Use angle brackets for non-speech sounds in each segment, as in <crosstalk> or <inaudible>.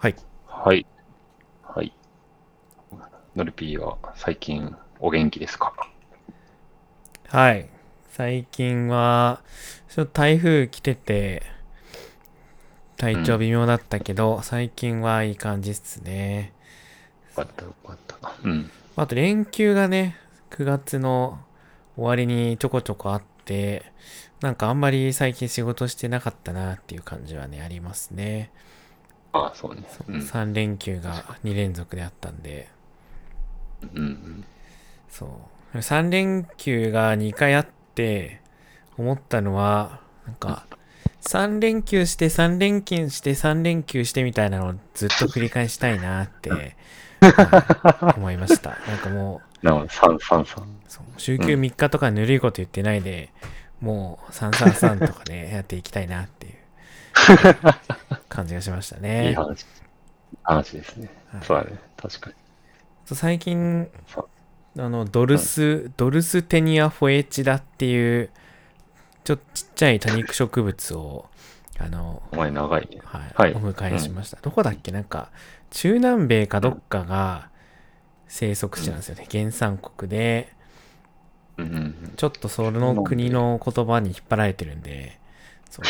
はい。はい。はい。ノルピーは最近お元気ですか？はい。最近は、ちょっと台風来てて、体調微妙だったけど、最近はいい感じっすね。よかったよかった。うん。あと連休がね、9月の終わりにちょこちょこあって、なんかあんまり最近仕事してなかったなっていう感じはね、ありますね。ああ、そうね。うん。3連休が2連続であったんで、うんうん。そう。3連休が2回あって、思ったのは、なんか、3連休して3連休して3連休してみたいなのをずっと繰り返したいなって、はい思いました。<laughs> なんかもなるほど、三三三。う、そう週休3日とかぬるいこと言ってないで、もう333とかね、やっていきたいなっていう <laughs> 感じがしましたいいね。話。話ですね。はいそうだね。確かに。そう最近あのドルス、ドルステニアフォエチダっていうちょっとちっちゃい多肉植物をあの、お前長いね。はいはいお迎えしました、どこだっけ？なんか中南米かどっかが生息地なんですよね、原産国でうんうんうん。ちょっとその国の言葉に引っ張られてるんでそう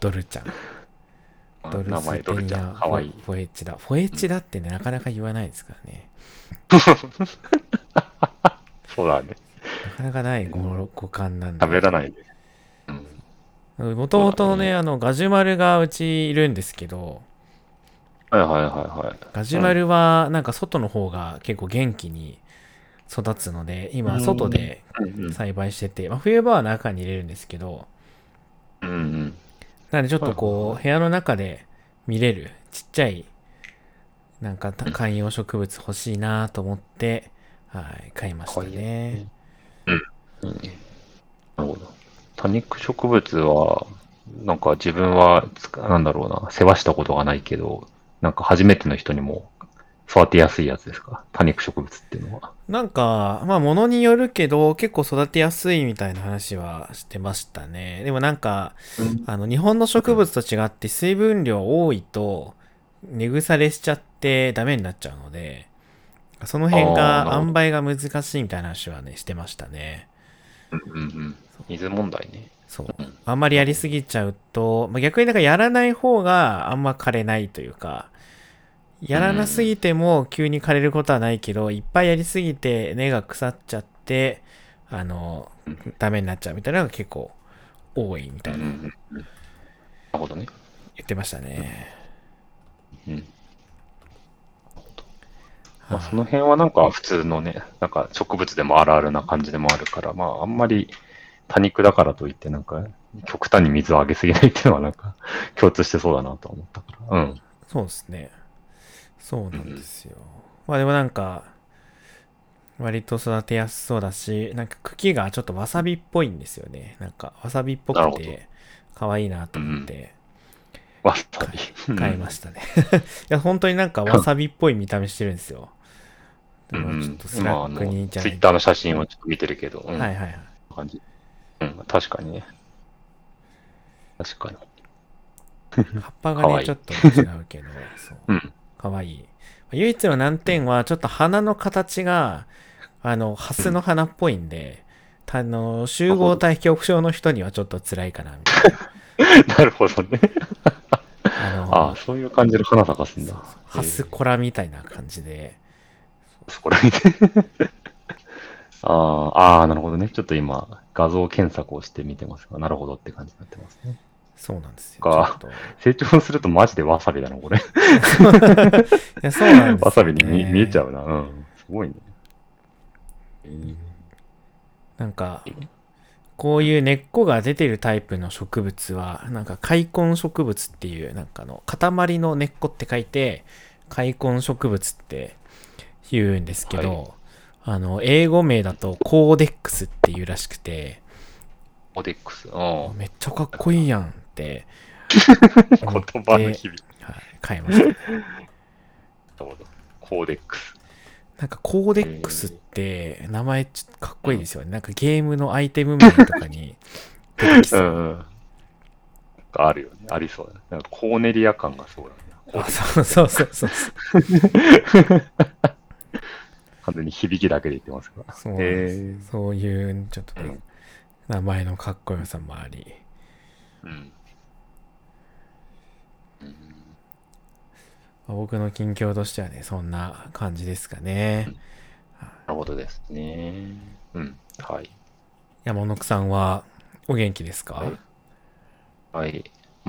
ドルちゃん <laughs> ドルステニア。フォエチダフォエチダってねなかなか言わないですからね <laughs> そうだね。なかなかない語語感なんで喋らないで。うん。もともとね、あの、ガジュマルがうちいるんですけど、はいはいはいはい。ガジュマルはなんか外の方が結構元気に育つので、今外で。栽培してて、まあ、冬場は中に入れるんですけど、うんうん。なのでちょっとこう、はい部屋の中で見れるちっちゃい、なんかた観葉植物欲しいなと思って、はい、買いましたねね。うん。なるほど。多肉植物は、なんか自分はなんだろうな、世話したことがないけど、なんか初めての人にも育てやすいやつですか？多肉植物っていうのは。なんか、まあ、ものによるけど、結構育てやすいみたいな話はしてましたね。でもなんか、あの、日本の植物と違って水分量多いと、根腐れしちゃってダメになっちゃうので、その辺が、塩梅が難しいみたいな話はね、してましたね。うんうんうん。水問題ね。そううん。あんまりやりすぎちゃうと、まあ、逆になんかやらない方があんま枯れないというか、やらなすぎても急に枯れることはないけど、いっぱいやりすぎて根が腐っちゃって、あのうん、ダメになっちゃうみたいなのが結構多いみたいなうんうんうん。なるほどね。言ってましたね。うん。まあ、その辺はなんか普通のね、なんか植物でもあるあるな感じでもあるから、まああんまり多肉だからといってなんか極端に水をあげすぎないっていうのはなんか共通してそうだなと思ったから。うん。そうですね。そうなんですよ。まあでもなんか、割と育てやすそうだし、なんか茎がちょっとわさびっぽいんですよね。なんかわさびっぽなるほどくて、可愛いなと思ってわさび。買いましたね。<laughs> いや、本当になんかわさびっぽい見た目してるんですよ。でもちょっとスラックにじゃツイッターの写真をちょっと見てるけど、うん、はいはいはい。感じ。うん、確かにね。確かに。葉っぱがね、可愛いちょっと違うけど、そう。うん。かわいい。唯一の難点は、ちょっと花の形が、あの、ハスの花っぽいんで、あの、集合体恐怖症の人にはちょっと辛いかな、みたいな <laughs> るほどね。な。あの、ああ、そういう感じで花咲かすんだ。ハスコラみたいな感じで、そこら辺で。ああ、ああ、なるほどね。ちょっと今、画像検索をしてみてますが、なるほどって感じになってますね。そうなんですよ。成長するとマジでわさびだな、これ。<laughs> や、そうなんですよ、ね。わさびに見見えちゃうな。うん。すごいね。えーなんか、こういう根っこが出てるタイプの植物は、なんか開根植物っていう、なんかあの、塊の根っこって書いて、開根植物って言うんですけど、はいあの、英語名だとコーデックスっていうらしくて、オデックス。うん。めっちゃかっこいいやんって <laughs> 言葉の響き。はい、買いました。なるほど。コーデックス。なんかコーデックスって名前ちょっとかっこいいですよね。なんかゲームのアイテム名とかに出てきうそう。んうん。あるよね。ありそうだね。なんかコーネリア感がそうだね。こあ、そうそうそうそう。完全に響きだけで言ってますから。そうなんですへそういう、ちょっとねうん、名前のかっこよさもあり。うん。うんまあ僕の近況としてはね、そんな感じですかね。なるほどですね。うん。はい。山野さんはお元気ですか、はいはい。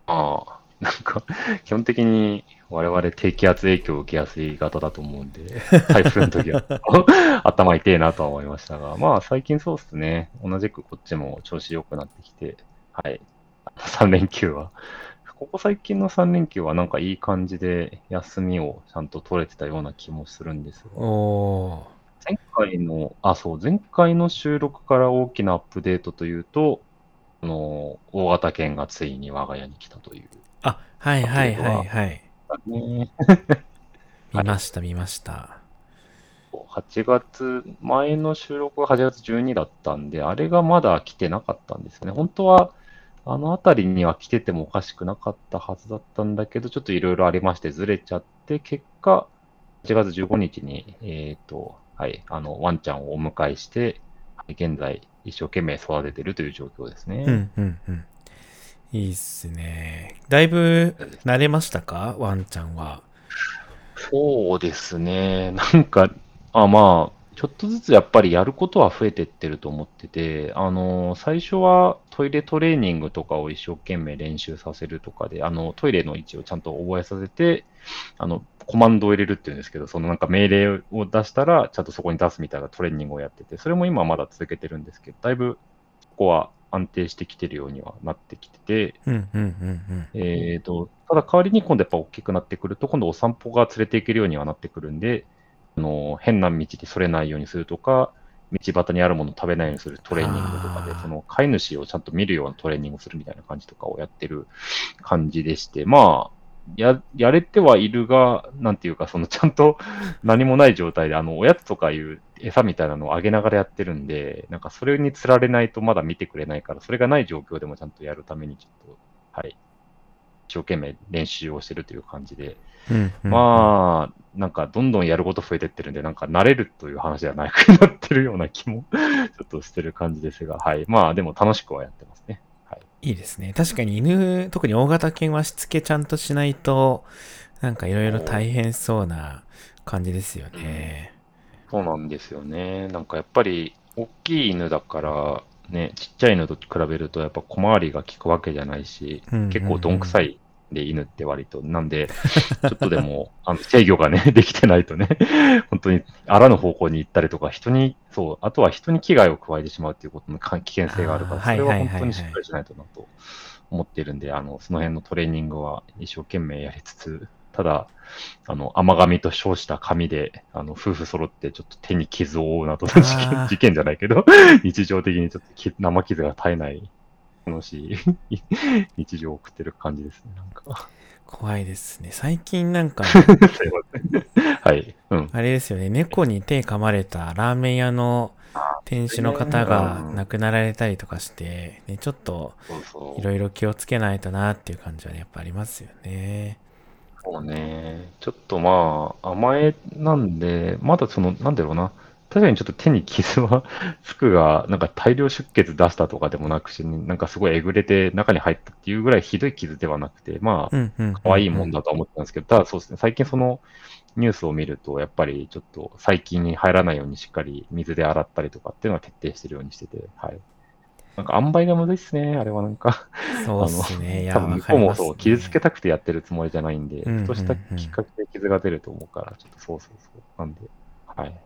まあ、なんか、基本的に我々低気圧影響を受けやすい型だと思うんで、<laughs> 台風の時は <laughs> 頭痛いなとは思いましたが、まあ最近そうですね。同じくこっちも調子良くなってきて、はい。<laughs> 3連休は。ここ最近の3連休はなんかいい感じで休みをちゃんと取れてたような気もするんですが。前回の、あ、そう、前回の収録から大きなアップデートというと、あの、大型犬がついに我が家に来たという。あ、はいはいはいはい。ね、見ました見ました。8月、前の収録が8月12だったんで、あれがまだ来てなかったんですよね。本当は、あの辺りには来ててもおかしくなかったはずだったんだけど、ちょっといろいろありましてずれちゃって、結果、8月15日に、えっ、と、はい、あの、ワンちゃんをお迎えして、現在、一生懸命育ててるという状況ですね。うんうんうん。いいっすね。だいぶ慣れましたか？ワンちゃんは。そうですね。なんか、あ、まあ、ちょっとずつやっぱりやることは増えてってると思ってて、あの、最初はトイレトレーニングとかを一生懸命練習させるとかで、あの、トイレの位置をちゃんと覚えさせて、あの、コマンドを入れるっていうんですけど、そのなんか命令を出したら、ちゃんとそこに出すみたいなトレーニングをやってて、それも今まだ続けてるんですけど、だいぶそこは安定してきてるようにはなってきてて。えーと、ただ代わりに今度やっぱ大きくなってくると、今度お散歩が連れて行けるようにはなってくるんで、あの変な道でそれないようにするとか、道端にあるものを食べないようにするトレーニングとかでその飼い主をちゃんと見るようなトレーニングをするみたいな感じとかをやってる感じでして、まあ、や、やれてはいるが、なんていうか、そのちゃんと <laughs> 何もない状態で、あの、おやつとかいう餌みたいなのをあげながらやってるんで、なんかそれに釣られないとまだ見てくれないから、それがない状況でもちゃんとやるためにちょっと、はい、一生懸命練習をしてるという感じで、うんうんうんまあ、なんかどんどんやること増えてってるんで、なんか慣れるという話ではなくなってるような気も <laughs> ちょっとしてる感じですが、はい。まあでも楽しくはやってますね。はい。いいですね。確かに犬、特に大型犬はしつけちゃんとしないと、なんかいろいろ大変そうな感じですよね。そうなんですよね。なんかやっぱり、大きい犬だから、ね、ちっちゃい犬と比べると、やっぱ小回りが効くわけじゃないし、うんうんうん結構どんくさいで犬って割と。なんで、ちょっとでも、<laughs> あの制御がね、<laughs> できてないとね、<laughs> 本当にあらぬ方向に行ったりとか、人に、そう、あとは人に危害を加えてしまうっていうことのか危険性があるから、それは本当にしっかりしないとなと思っているんで、あの、その辺のトレーニングは一生懸命やりつつ、ただ、あの、甘噛みと称した紙で、あの、夫婦揃ってちょっと手に傷を負うなど、事ー件事件じゃないけど、<laughs> 日常的にちょっとき生傷が絶えない、楽しい <laughs> 日常を送ってる感じですね、なんか。怖いですね。最近なんか。<laughs> はい。うん。あれですよね、猫に手噛まれたラーメン屋の店主の方が亡くなられたりとかして、ね、ちょっと。いろいろ気をつけないとなっていう感じはね、やっぱありますよね。そうね。ちょっとまあ、甘えなんで、まだその、なんだろうな。確かにちょっと手に傷は <laughs> つくが、なんか大量出血出したとかでもなくし、なんかすごいえぐれて中に入ったっていうぐらいひどい傷ではなくて、まあ、うんうん、うん。可愛いもんだとは思ってたんですけど、ただそうですね、最近そのニュースを見ると、やっぱりちょっと細菌に入らないようにしっかり水で洗ったりとかっていうのは徹底してるようにしてて、はい。なんか塩梅がむずいっすね、あれはなんか。そうっすね。いや、多分。向こうもそう、傷つけたくてやってるつもりじゃないんで、うんうんうんふとしたきっかけで傷が出ると思うから、ちょっとそうそうそう。なんで、はい。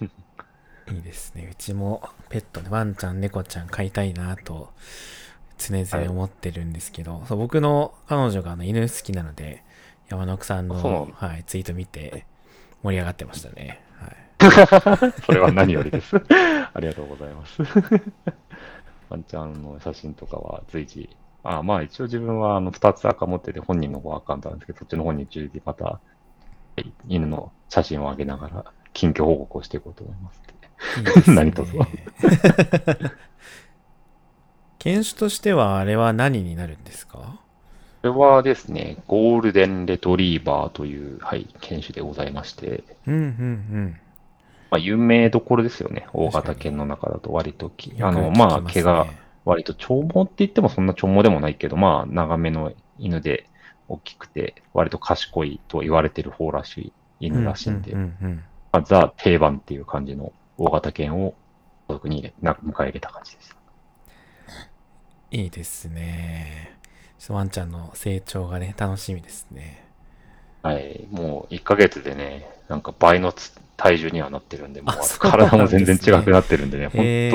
<laughs> いいですね。うちもペットでワンちゃん、猫ちゃん飼いたいなと常々思ってるんですけど、そう僕の彼女があの犬好きなので、山野さんのはい、ツイート見て盛り上がってましたね。はい、<laughs> それは何よりです。<laughs> ありがとうございます。<laughs> ワンちゃんの写真とかは随時、あまあ一応自分はあの2つ赤持ってて本人の方アカウントなんですけど、そっちの方に随時またはい犬の写真を上げながら近況報告をしていこうと思います。いい何卒犬種としてはあれは何になるんですか？これはですね、ゴールデンレトリーバーという、はい、犬種でございまして、うんうんまあ、有名どころですよね。大型犬の中だと割ときうん。あの、まあ、す毛がね割と長毛って言ってもそんな長毛でもないけど、まあ、長めの犬で大きくて、割と賢いと言われてる方らしい犬らしいんで、まあ、ザ定番っていう感じの大型犬を家族に迎え入れた感じです。いいですね。ワンちゃんの成長がね、楽しみですね。はい、もう1ヶ月でね、なんか倍のつ体重にはなってるんで、もう体も全然違くなってるんでね、本え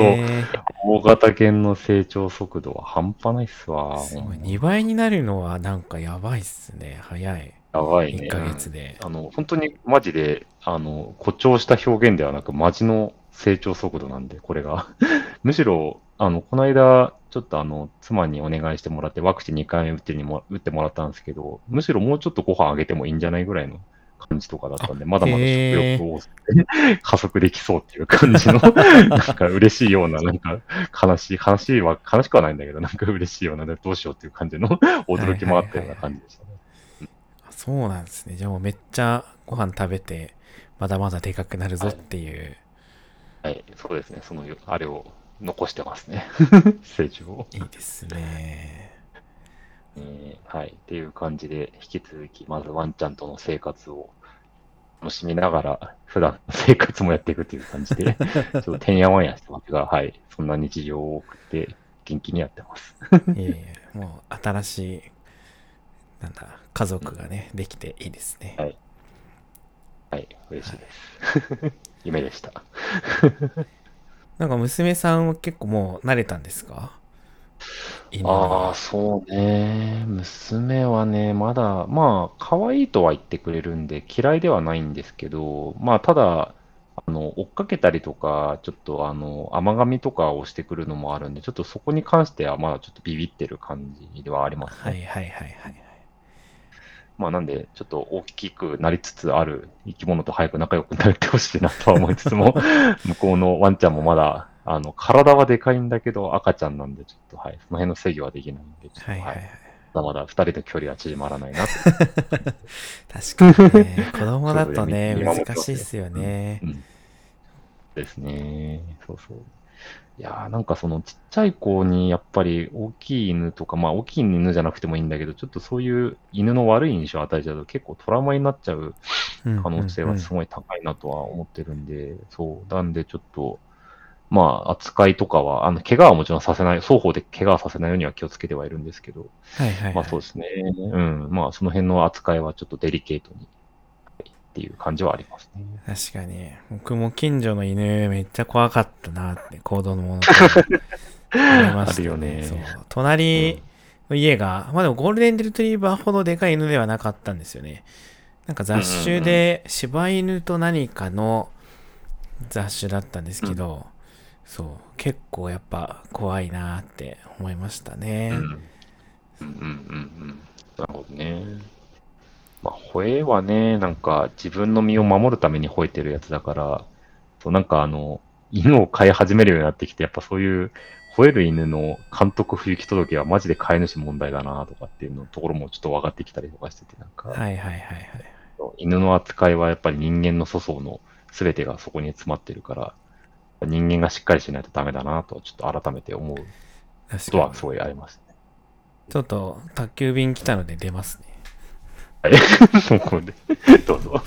当大型犬の成長速度は半端ないっすわ。ー、すごい。ほんま2倍になるのはなんかやばいっすね。早い。やばいね。1ヶ月で。あの、本当にマジで、あの、誇張した表現ではなく、マジの成長速度なんで、これが。<laughs> むしろ、あの、この間、ちょっとあの、妻にお願いしてもらって、ワクチン2回目打ってにも打ってもらったんですけど、むしろもうちょっとご飯あげてもいいんじゃないぐらいの感じとかだったんで、まだまだ食欲を加速できそうっていう感じの、<laughs> なんか嬉しいような、なんか悲しい、悲しいは、悲しくはないんだけど、なんか嬉しいような、どうしようっていう感じの驚きもあったような感じでしたね。あそうなんですね。じゃあもうめっちゃご飯食べて、まだまだでかくなるぞっていう。はい、そうですね。その、あれを残してますね。<laughs> 成長を。いいですね。えーはい。っていう感じで、引き続き、まずワンちゃんとの生活を楽しみながら、普段の生活もやっていくという感じで、<laughs> ちょっとてんやわんやしてますが、はい。そんな日常を送って、元気にやってます。いえいえ、もう新しい、なんだ、家族がね、できていいですね。はいはい。嬉しいです。夢でした。<laughs> なんか娘さんは結構もう慣れたんですか？犬にああ、そうね。娘はね、まだ、まあ、可愛いとは言ってくれるんで、嫌いではないんですけど、まあ、ただ、あの、追っかけたりとか、ちょっと、あの、甘噛みとかをしてくるのもあるんで、ちょっとそこに関しては、まだちょっとビビってる感じではありますね。はいはいはいはいはい。まあ、なんで、ちょっと大きくなりつつある生き物と早く仲良くなってほしいなとは思いつつも、<laughs> 向こうのワンちゃんもまだ、あの、体はでかいんだけど、赤ちゃんなんで、ちょっと、はい、その辺の制御はできないんで、ちょっと、はいはいはい。まだまだ二人の距離は縮まらないなと。確かにね、<laughs> 子供だとね、難しいっすよねう。ん。ですね。そうそう。いやーなんかそのちっちゃい子にやっぱり大きい犬とか、まあ大きい犬じゃなくてもいいんだけど、ちょっとそういう犬の悪い印象を与えちゃうと結構トラウマになっちゃう可能性はすごい高いなとは思ってるんで、そう。なんでちょっと、まあ扱いとかは、あの、怪我はもちろんさせない、双方で怪我はさせないようには気をつけてはいるんですけど、はいはいはい。まあそうですね。うん。まあその辺の扱いはちょっとデリケートに、はいっていう感じはありますね。確かに。僕も近所の犬めっちゃ怖かったなって、行動のものと思い <laughs> ました、あるよねそう。隣の家が、まあでもゴールデンレトリーバーほどでかい犬ではなかったんですよね。なんか雑種で柴犬と何かの雑種だったんですけど、そう、結構やっぱ怖いなって思いましたね。うんうんうんうんうん。なるほどね。まあ、吠えはね、なんか自分の身を守るために吠えてるやつだから、そうなんかあの、犬を飼い始めるようになってきて、やっぱそういう吠える犬の監督不行き届けはマジで飼い主問題だなとかっていうのところもちょっと分かってきたりとかしてて、なんか、はいはいはいはい。犬の扱いはやっぱり人間の粗相の全てがそこに詰まってるから、人間がしっかりしないとダメだなと、ちょっと改めて思うこ。とはすごいありますね。ちょっと宅急便来たので出ますね。はい。<laughs> ここで、どうぞ。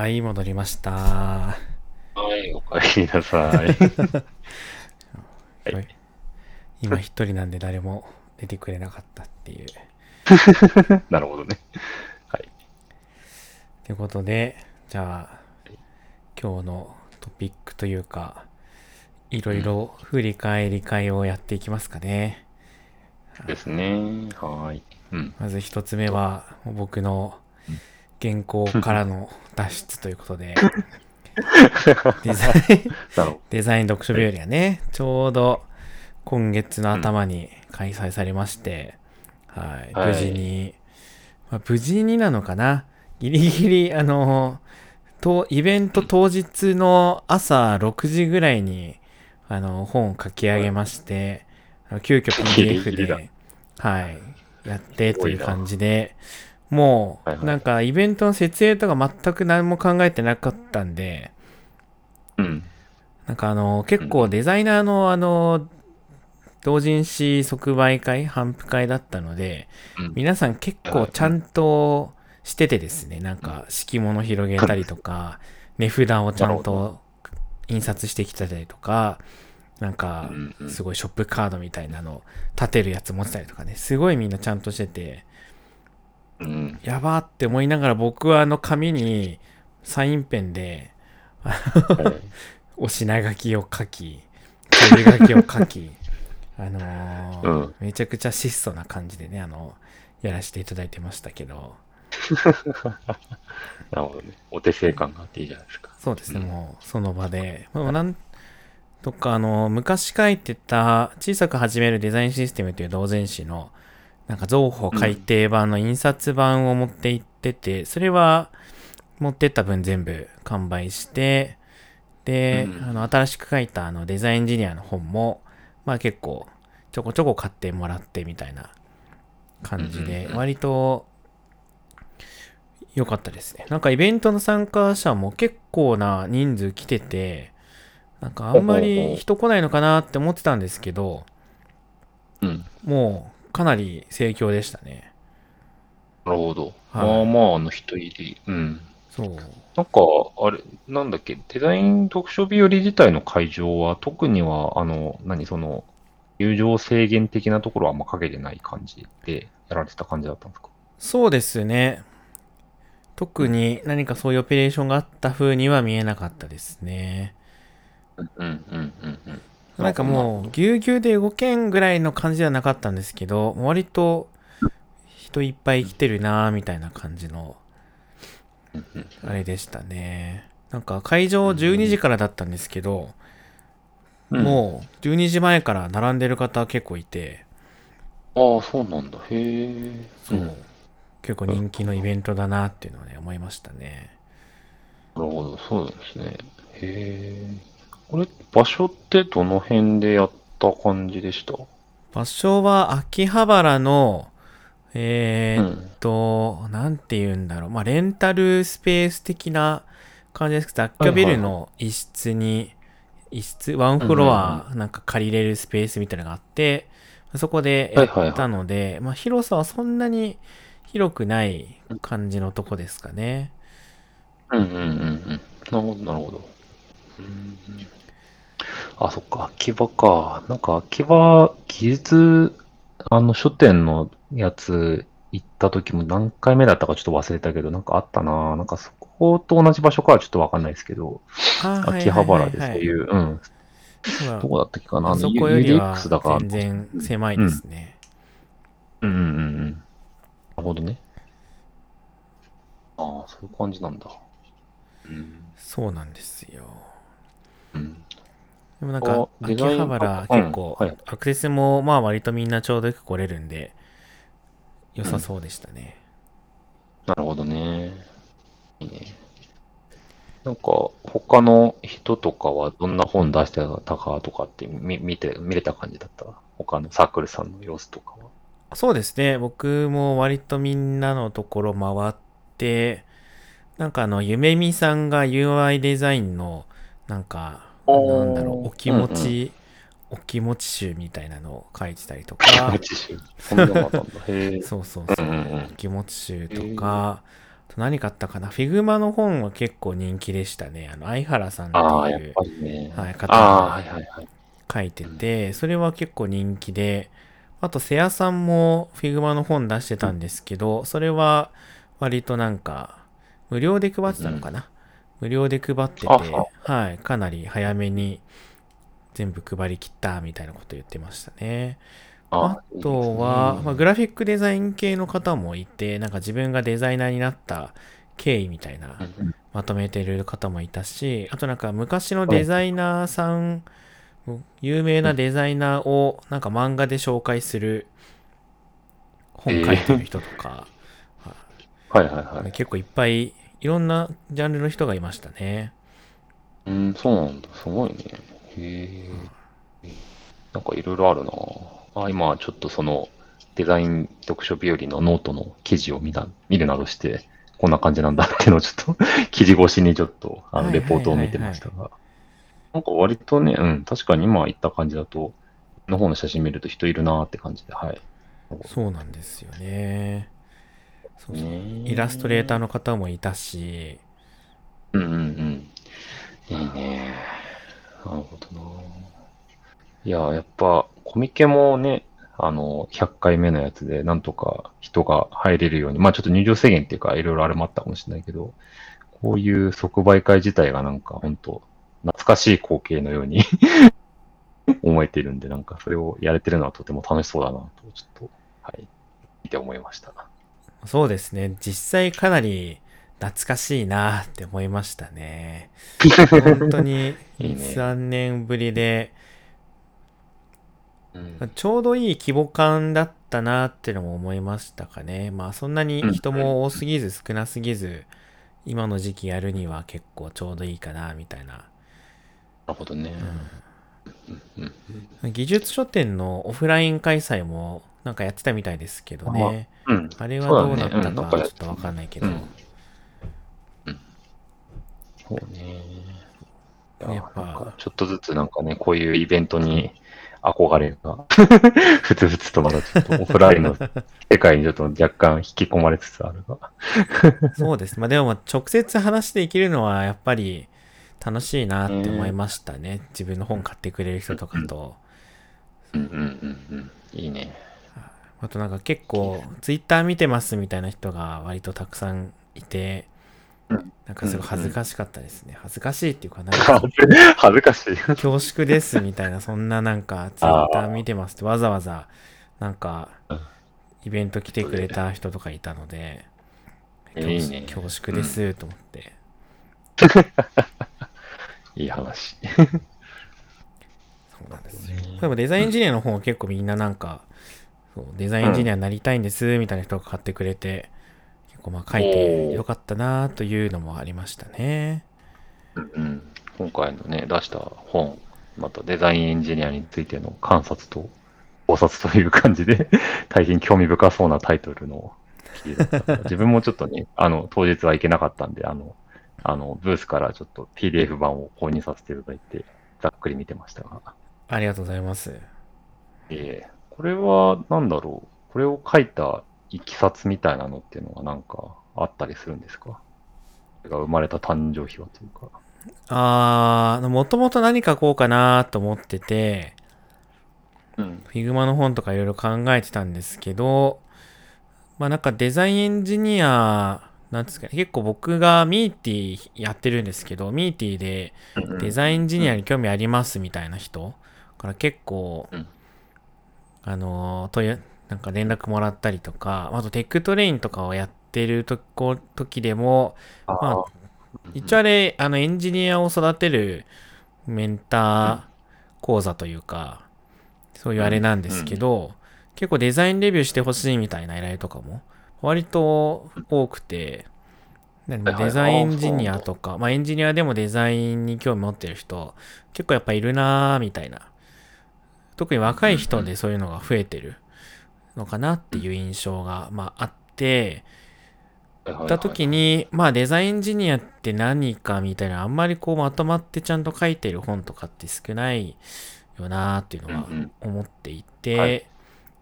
はい、戻りました。はい、おかえりなさい。<laughs> はい今一人なんで誰も出てくれなかったっていう。<laughs> なるほどね。はい。ということで、じゃあ、今日のトピックというか、いろいろ振り返り会をやっていきますかね。ですね。はい。うん。まず一つ目は、僕の原稿からの脱出ということで、<laughs> デザイン、<laughs> デザイン読書日和がね、ちょうど今月の頭に開催されまして、はい、はい。無事に、まあ、無事になのかな？ギリギリ、あの、とイベント当日の朝6時ぐらいに、あの、本を書き上げまして、あの急遽 PDF で、はい、やってという感じで、もう、なんかイベントの設営とか全く何も考えてなかったんで、ど。うん。なんかあの、結構デザイナーのあの、同人誌即売会、販布会だったので、うん。皆さん結構ちゃんとしててですね、なんか敷物広げたりとか、値札をちゃんと印刷してきてたりとか、なんかすごいショップカードみたいなの立てるやつ持ってたりとかね、すごいみんなちゃんとしてて、うん。やばーって思いながら僕はあの紙にサインペンではいお品書きを書き、手書きを書き、あのーうんめちゃくちゃ質素な感じでね、あの、やらせていただいてましたけど、<laughs> なるほどね。お手製感があっていいじゃないですか。そうですね、うんもう、その場で、まあ、なんとか、あの、昔書いてた、小さく始めるデザインシステムという同人誌の、なんか、増補改訂版の印刷版を持って行ってて、それは、持ってった分全部完売して、で、うんあの、新しく書いた、あの、デザインエンジニアの本も、まあ結構、ちょこちょこ買ってもらってみたいな感じで割と、良かったですね。なんかイベントの参加者も結構な人数来てて、なんかあんまり人来ないのかなって思ってたんですけど、うん。もうかなり盛況でしたね。なるほど。はいまあまあの人入り。うん。そう。なんか、あれ、なんだっけ、デザイン読書日和自体の会場は、特には、あの、何、その、入場制限的なところはあんまかけてない感じでやられてた感じだったんですか？そうですね。特に何かそういうオペレーションがあった風には見えなかったですね。うんうんうんうん。なんかもう、ぎゅうぎゅうで動けんぐらいの感じではなかったんですけど、割と人いっぱい来てるなーみたいな感じの、あれでしたね。なんか会場12時からだったんですけど、うんもう12時前から並んでる方結構いて、ああ、そうなんだ。へえ。そう、結構人気のイベントだなっていうのはね、思いましたね。るほど、そうなんですね。へえ。これ、場所ってどの辺でやった感じでした？場所は秋葉原の、えーっうん。と、なんて言うんだろう。まあ、レンタルスペース的な感じですけど、雑居ビルの一室に、一室、ワンフロアなんか借りれるスペースみたいなのがあって、そこでやったので、まあ、広さはそんなに広くない感じのとこですかね。うんうんうんうん。なるほど、なるほど。うんあ、そっか、秋葉か。なんか、秋葉、技術、あの、書店のやつ行った時も何回目だったかちょっと忘れたけど、なんかあったな。なんかそこと同じ場所かはちょっとわかんないですけど、秋葉原でそうはいう、うん。どこだったっけかな。あそこよりは UX だから。全然狭いですね。うんうんうんうん。なるほどね。ああ、そういう感じなんだ。うん。そうなんですよ。うん。でもなんか、秋葉原あ結構アクセスもまあ割とみんなちょうどよく来れるんで、良さそうでしたね。なるほどね。いいね。なんか、他の人とかはどんな本出してたかとかって見見て、見れた感じだった？他のサークルさんの様子とかは。そうですね。僕も割とみんなのところ回って、なんかあの、ゆめみさんが UI デザインの、なんか、なんだろう、お気持ち、お気持ち集みたいなのを書いてたりとか、そんなのあったんだ。へえ。<laughs> そうそうそう、うんうんうんお気持ち集とか、と何買ったかな ?Figma の本は結構人気でしたね。あの、相原さんっっていうね。はい方ああ、はいはいはい。書いてて、それは結構人気で、あと、瀬谷さんも Figma の本出してたんですけど、それは割となんか、無料で配ってたのかな、無料で配ってて、はい、かなり早めに全部配りきったみたいなこと言ってましたね。あとは、まあ、グラフィックデザイン系の方もいて、なんか自分がデザイナーになった経緯みたいな、うんまとめてる方もいたし、あとなんか昔のデザイナーさん、有名なデザイナーをなんか漫画で紹介する本書いてる人とか、はいはい。はい。結構いっぱいいろんなジャンルの人がいましたね。うん、そうなんだ。すごいね。へえ。なんかいろいろあるなあ、今ちょっとそのデザイン読書日和のノートの記事を見な見るなどして、こんな感じなんだっていうのを <laughs> ちょっと記事越しにちょっとあのレポートを見てましたが。なんか割とね、うん、確かに今言った感じだと、の方の写真見ると人いるなって感じで、はい。そうなんですよね。そうそうねイラストレーターの方もいたし、うんうんうん。いいね。なるほどな。いや、やっぱ、コミケもね、あの、100回目のやつで、なんとか人が入れるように、まあちょっと入場制限っていうか、いろいろあれもあったかもしれないけど、こういう即売会自体がなんか、本当懐かしい光景のように <laughs> 思えてるんで、なんかそれをやれてるのはとても楽しそうだなと、ちょっと、はい、見て思いました。そうですね。実際かなり懐かしいなって思いましたね。本当に <laughs> いいね3年ぶりで、うんちょうどいい規模感だったなってのも思いましたかね。まあそんなに人も多すぎず少なすぎず、今の時期やるには結構ちょうどいいかなみたいな。なるほどね。うんうん技術書店のオフライン開催もなんかやってたみたいですけどね。うん。あれはどうなったかちょっとわかんないけど。うん。そうね。いややっぱちょっとずつなんかね、こういうイベントに憧れが、<laughs> ふつふつとまだちょっとオフラインの世界にちょっと若干引き込まれつつあるが。そうです。まあでも直接話していけるのはやっぱり楽しいなって思いましたね。自分の本買ってくれる人とかと。うん。うん。うん。うん。いいね。あとなんか結構ツイッター見てますみたいな人が割とたくさんいてうん、なんかすごい恥ずかしかったですね。恥ずかしいっていうかなんか <laughs> 恥ずかしい。恐縮ですみたいな、そんななんかツイッター見てますってわざわざなんかうんイベント来てくれた人とかいたので、恐縮ですと思って。<laughs> いい話。そうなんですよ。でもデザインエンジニアの本は結構みんななんか、そうデザインエンジニアになりたいんですみたいな人が買ってくれて、結構まあ書いてよかったなというのもありましたね。うんうん、今回のね、出した本、またデザインエンジニアについての観察と考察という感じで、<laughs> 大変興味深そうなタイトルの記事だった。<laughs> 自分もちょっとね、あの、当日は行けなかったんで、あの、あの、ブースからちょっと PDF 版を購入させていただいて、ざっくり見てましたが。ありがとうございます。ええこれは、なんだろう？これを書いたいきさつみたいなのっていうのはなんかあったりするんですか？が生まれた誕生日はというか。あー、もともと何書こうかなと思ってて、うん。Figma の本とかいろいろ考えてたんですけど、まあなんかデザインエンジニア、なんですかね、結構僕がミーティーやってるんですけど、ミーティーでデザインエンジニアに興味ありますみたいな人から結構、うんあのー、という、なんか連絡もらったりとか、あと TechTrain とかをやってるとこ時でも、あまあ一応あれ、あの、エンジニアを育てるメンター講座というか、そういうあれなんですけど、結構デザインレビューしてほしいみたいな依頼とかも、割と多くて、デザインエンジニアとか、まあエンジニアでもデザインに興味持ってる人、結構やっぱいるなーみたいな。特に若い人でそういうのが増えてるのかなっていう印象が、まああって、行った時に、まあデザインエンジニアって何かみたいな、あんまりこうまとまってちゃんと書いてる本とかって少ないよなーっていうのは思っていて、はい。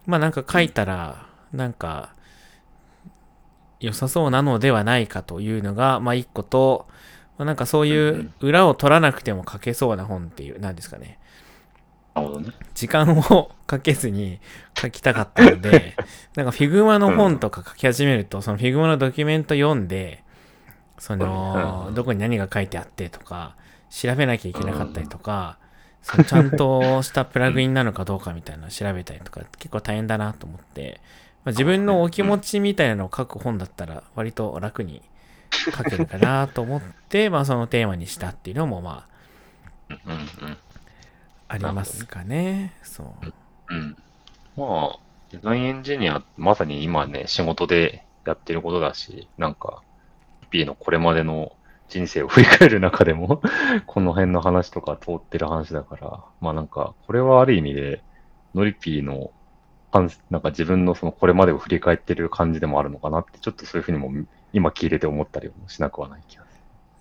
まあなんか書いたら、なんか、良さそうなのではないかというのが、まあ一個と、まあ、なんかそういう裏を取らなくても書けそうな本っていう、なんですかね。ね。時間をかけずに書きたかったので、<laughs> なんか Figma の本とか書き始めると、その Figma のドキュメント読んで、その、どこに何が書いてあってとか、調べなきゃいけなかったりとか、そのちゃんとしたプラグインなのかどうかみたいなのを調べたりとか、結構大変だなと思って、まあ、自分のお気持ちみたいなのを書く本だったら、割と楽に書けるかなと思って、まあそのテーマにしたっていうのも、まあ、ありますかね。そう。うん。まあ、デザインエンジニア、まさに今ね、仕事でやってることだし、なんか、P のこれまでの人生を振り返る中でも、<laughs> この辺の話とか通ってる話だから、まあなんか、これはある意味で、ノリピーの、なんか自分のそのこれまでを振り返ってる感じでもあるのかなって、ちょっとそういうふうにも今聞いてて思ったりもしなくはない気が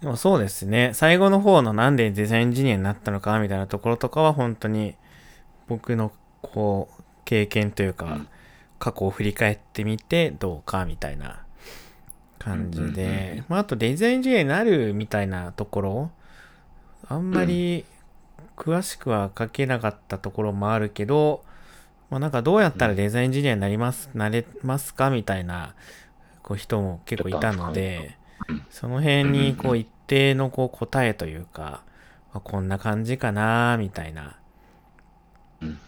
でもそうですね。最後の方のなんでデザインエンジニアになったのかみたいなところとかは本当に僕のこう経験というか、うん。過去を振り返ってみてどうかみたいな感じで、まああとデザインエンジニアになるみたいなところ、あんまり詳しくは書けなかったところもあるけど、まあなんかどうやったらデザインエンジニアになります、なれますかみたいなこう人も結構いたので、うんその辺にこう一定のこう答えというか、まあこんな感じかなみたいなうん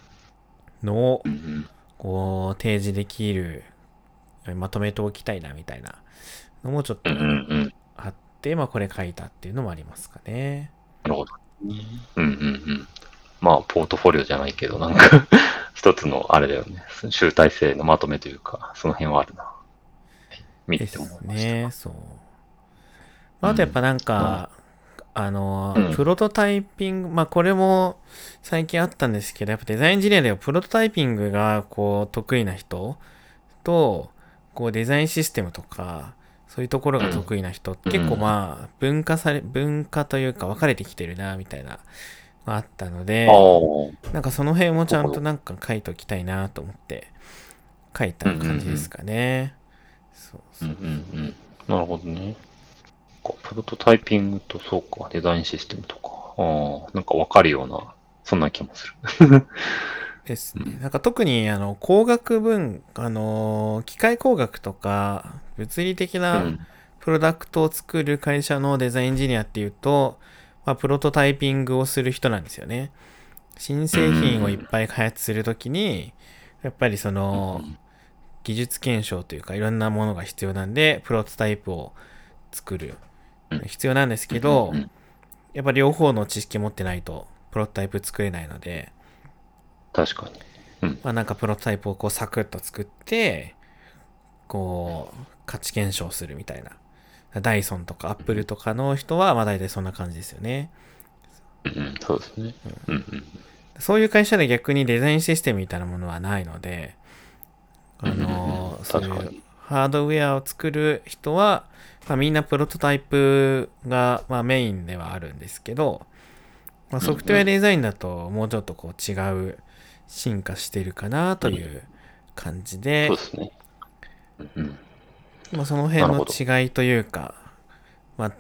のを。こう提示できる、まとめておきたいなみたいなのもちょっと。あって、まあこれ書いたっていうのもありますかね。なるほど。うんうんうん。まあ、ポートフォリオじゃないけど、なんか、一つのあれだよね。集大成のまとめというか、その辺はあるな。見て思いました。ね。そう。まあ、あとやっぱなんか、あの、うんプロトタイピング、まあこれも最近あったんですけど、やっぱデザインエンジニアではプロトタイピングがこう得意な人と、こうデザインシステムとか、そういうところが得意な人、うん結構まあ分化され、分化というか分かれてきてるな、みたいな、があったので、あなんかその辺もちゃんとなんか書いときたいなと思って書いた感じですかね。そうあ、そうう。んうんうん。なるほどね。こうプロトタイピングとそうか、デザインシステムとか。ああ、なんかわかるような、そんな気もする。<laughs> ですね。なんか特にあの工学分、あのー機械工学とか物理的う。なんプロダクトを作る会社のデザインエンジニアっていうと、まあ、プロトタイピングをする人なんですよね。新製品をいっぱい開発するときに、やっぱりその技術検証というかいろんなものが必要なんで、プロトタイプを作るうん必要なんですけどうんうん、やっぱ両方の知識持ってないとプロトタイプ作れないので、確かに。まあなんかプロトタイプをこうサクッと作って、こう価値検証するみたいな。ダイソンとかアップルとかの人はまあ大体そんな感じですよね。うんうん、そうですね。うんうん。そういう会社で逆にデザインシステムみたいなものはないので、あうんうんのうんそういうハードウェアを作る人は、まあ、みんなプロトタイプが、まあ、メインではあるんですけど、まあ、ソフトウェアデザインだともうちょっとこう違う進化してるかなという感じで。まあ、その辺の違いというか、まあ、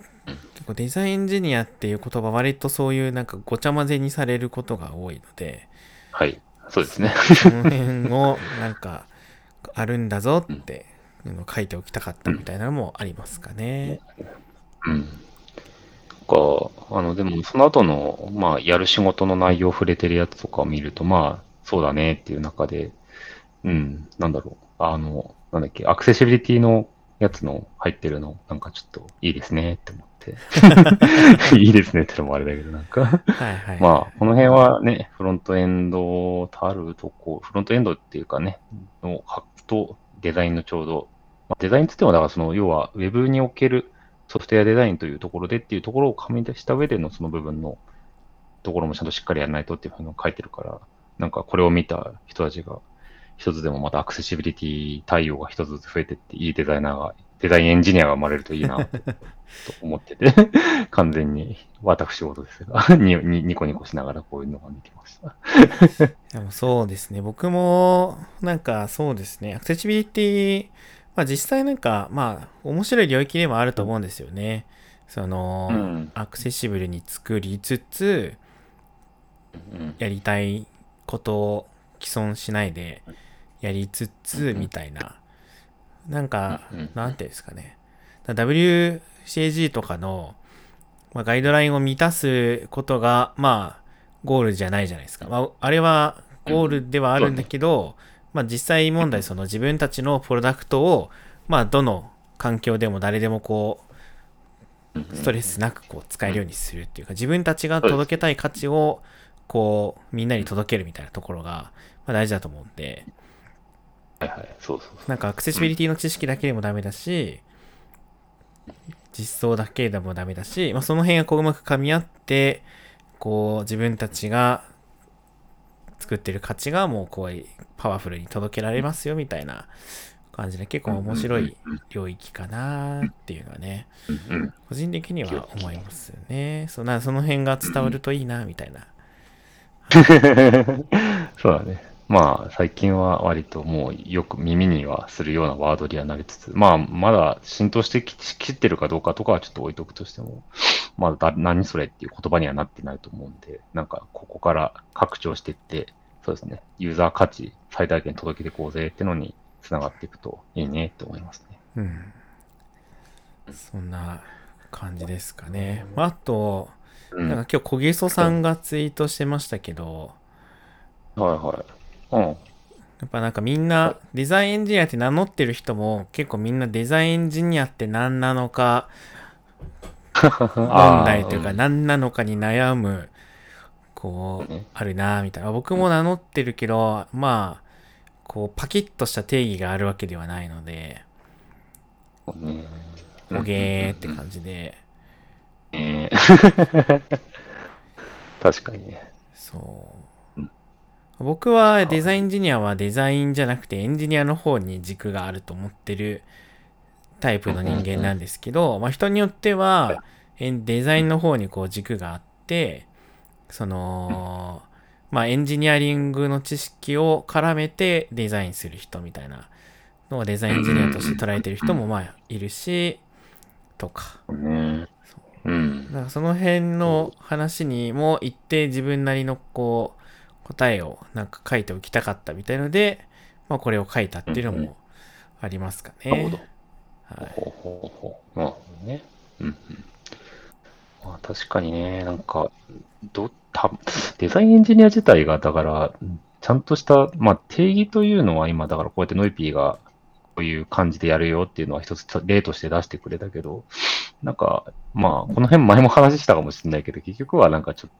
結構デザインエンジニアっていう言葉割とそういうなんかごちゃ混ぜにされることが多いので、はい。そうですね。その辺をなんかあるんだぞって書いておきたかったみたいなのもありますかね。うん。か、あの、でも、その後の、まあ、やる仕事の内容を触れてるやつとかを見ると、まあ、そうだねっていう中で、うん、なんだろう。あの、なんだっけ、アクセシビリティのやつの入ってるの、なんかちょっといいですねって思って。<laughs> いいですねってのもあれだけど、なんか。はいはい。まあ、この辺はね、フロントエンドたるとこ、フロントエンドっていうかね、のハックとデザインのちょうど、まあ、デザインって言っても、だからその、要は、ウェブにおけるソフトウェアデザインというところでっていうところを加味した上でのその部分のところもちゃんとしっかりやらないとっていうふうに書いてるから、なんかこれを見た人たちが、一つでもまたアクセシビリティ対応が一つずつ増えてって、いいデザイナーが、デザインエンジニアが生まれるといいなとと思ってて、<laughs> 完全に私事ですが、<laughs> ににニコニコしながらこういうのが見てました。<laughs> でもそうですね。僕も、なんかそうですね。アクセシビリティ、ままあ実際なんか、まあ面白い領域でもあると思うんですよね。その、うんアクセシブルに作りつつ、うんやりたいことを既存しないでやりつつみたいな。なんかうんうん、なんていうんですかね。だ WCAG とかの、まあ、ガイドラインを満たすことが、まあ、ゴールじゃないじゃないですか。まあ、あれはゴールではあるんだけど、まあ実際問題、その自分たちのプロダクトを、まあどの環境でも誰でもこう、ストレスなくこう使えるようにするっていうか、自分たちが届けたい価値を、こう、みんなに届けるみたいなところが、まあ大事だと思うんで、はいはい、そうそうなんかアクセシビリティの知識だけでもダメだし、実装だけでもダメだし、まあ、その辺がこううまく噛み合って、こう自分たちが作ってる価値がもうこうパワフルに届けられますよみたいな感じで結構面白い領域かなっていうのはね、個人的には思いますね。そうなその辺が伝わるといいなみたいな。<laughs> そうだね。まあ、最近は割ともうよく耳にはするようなワードにはなりつつ、まあ、まだ浸透してききってるかどうかとかはちょっと置いとくとしても、まだだ何それっていう言葉にはなってないと思うんで、なんかここから拡張していって、そうですね、ユーザー価値最大限届けていこうぜってのにつながっていくといいねって思いますね。うん。そんな感じですかね。まあ、あと、うん。はいなんか今日小ゲソさんがツイートしてましたけど、はい。うん。やっぱなんかみんなデザインエンジニアって名乗ってる人も結構みんなデザインエンジニアって何なのか <laughs> 問題というか何なのかに悩むこうねあるなみたいな。僕も名乗ってるけどまあこうパキッとした定義があるわけではないのでおげーって感じで。えー確かにね。そううん僕はデザインエンジニアはデザインじゃなくてエンジニアの方に軸があると思ってるタイプの人間なんですけど、まあ人によってはデザインの方にこう軸があって、その、まあエンジニアリングの知識を絡めてデザインする人みたいなのをデザインエンジニアとして捉えてる人もまあいるし、とか。ね。う。ん。なんかその辺の話にも一定自分なりのこう答えをなんか書いておきたかったみたいので、まあこれを書いたっていうのもありますかね。なるほど。はい、ほうほうほう。なるほどね。うんうん。まあ確かにね、なんか、ど、た、デザインエンジニア自体が、だから、ちゃんとした、まあ定義というのは今、だからこうやってノイピーがこういう感じでやるよっていうのは一つ例として出してくれたけど、なんか、まあ、この辺前も話したかもしれないけど、結局はなんかちょっ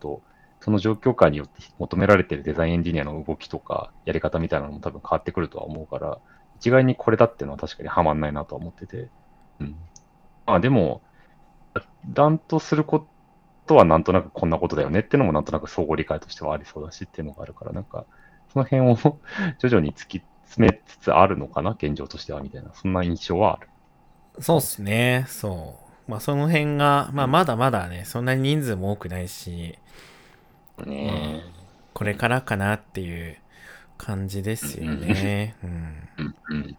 と、その状況下によって求められてるデザインエンジニアの動きとか、やり方みたいなのも多分変わってくるとは思うから、一概にこれだっていうのは確かにはまんないなとは思ってて。うん。まあでも、断とすることはなんとなくこんなことだよねっていうのもなんとなく相互理解としてはありそうだしっていうのがあるから、なんか、その辺を <laughs> 徐々に突き詰めつつあるのかな、現状としてはみたいな、そんな印象はある。そうっすね。そう。まあその辺が、まあまだまだね、そんなに人数も多くないし、ねこれからかなっていう感じですよね。うん。うんうん。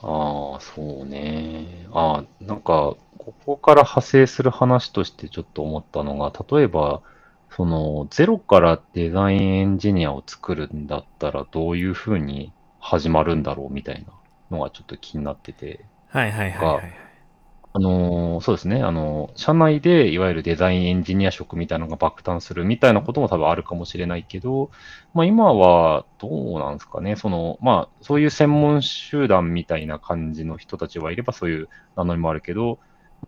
ああ、そうね。ああ、なんか、ここから派生する話としてちょっと思ったのが、例えば、その、ゼロからデザインエンジニアを作るんだったら、どういうふうに始まるんだろうみたいなのがちょっと気になってて。はいはいはいはい。あのーそうですね。あのー社内でいわゆるデザインエンジニア職みたいなのが爆誕するみたいなことも多分あるかもしれないけど、まあ今はどうなんですかね。その、まあそういう専門集団みたいな感じの人たちはいればそういう名乗りもあるけど、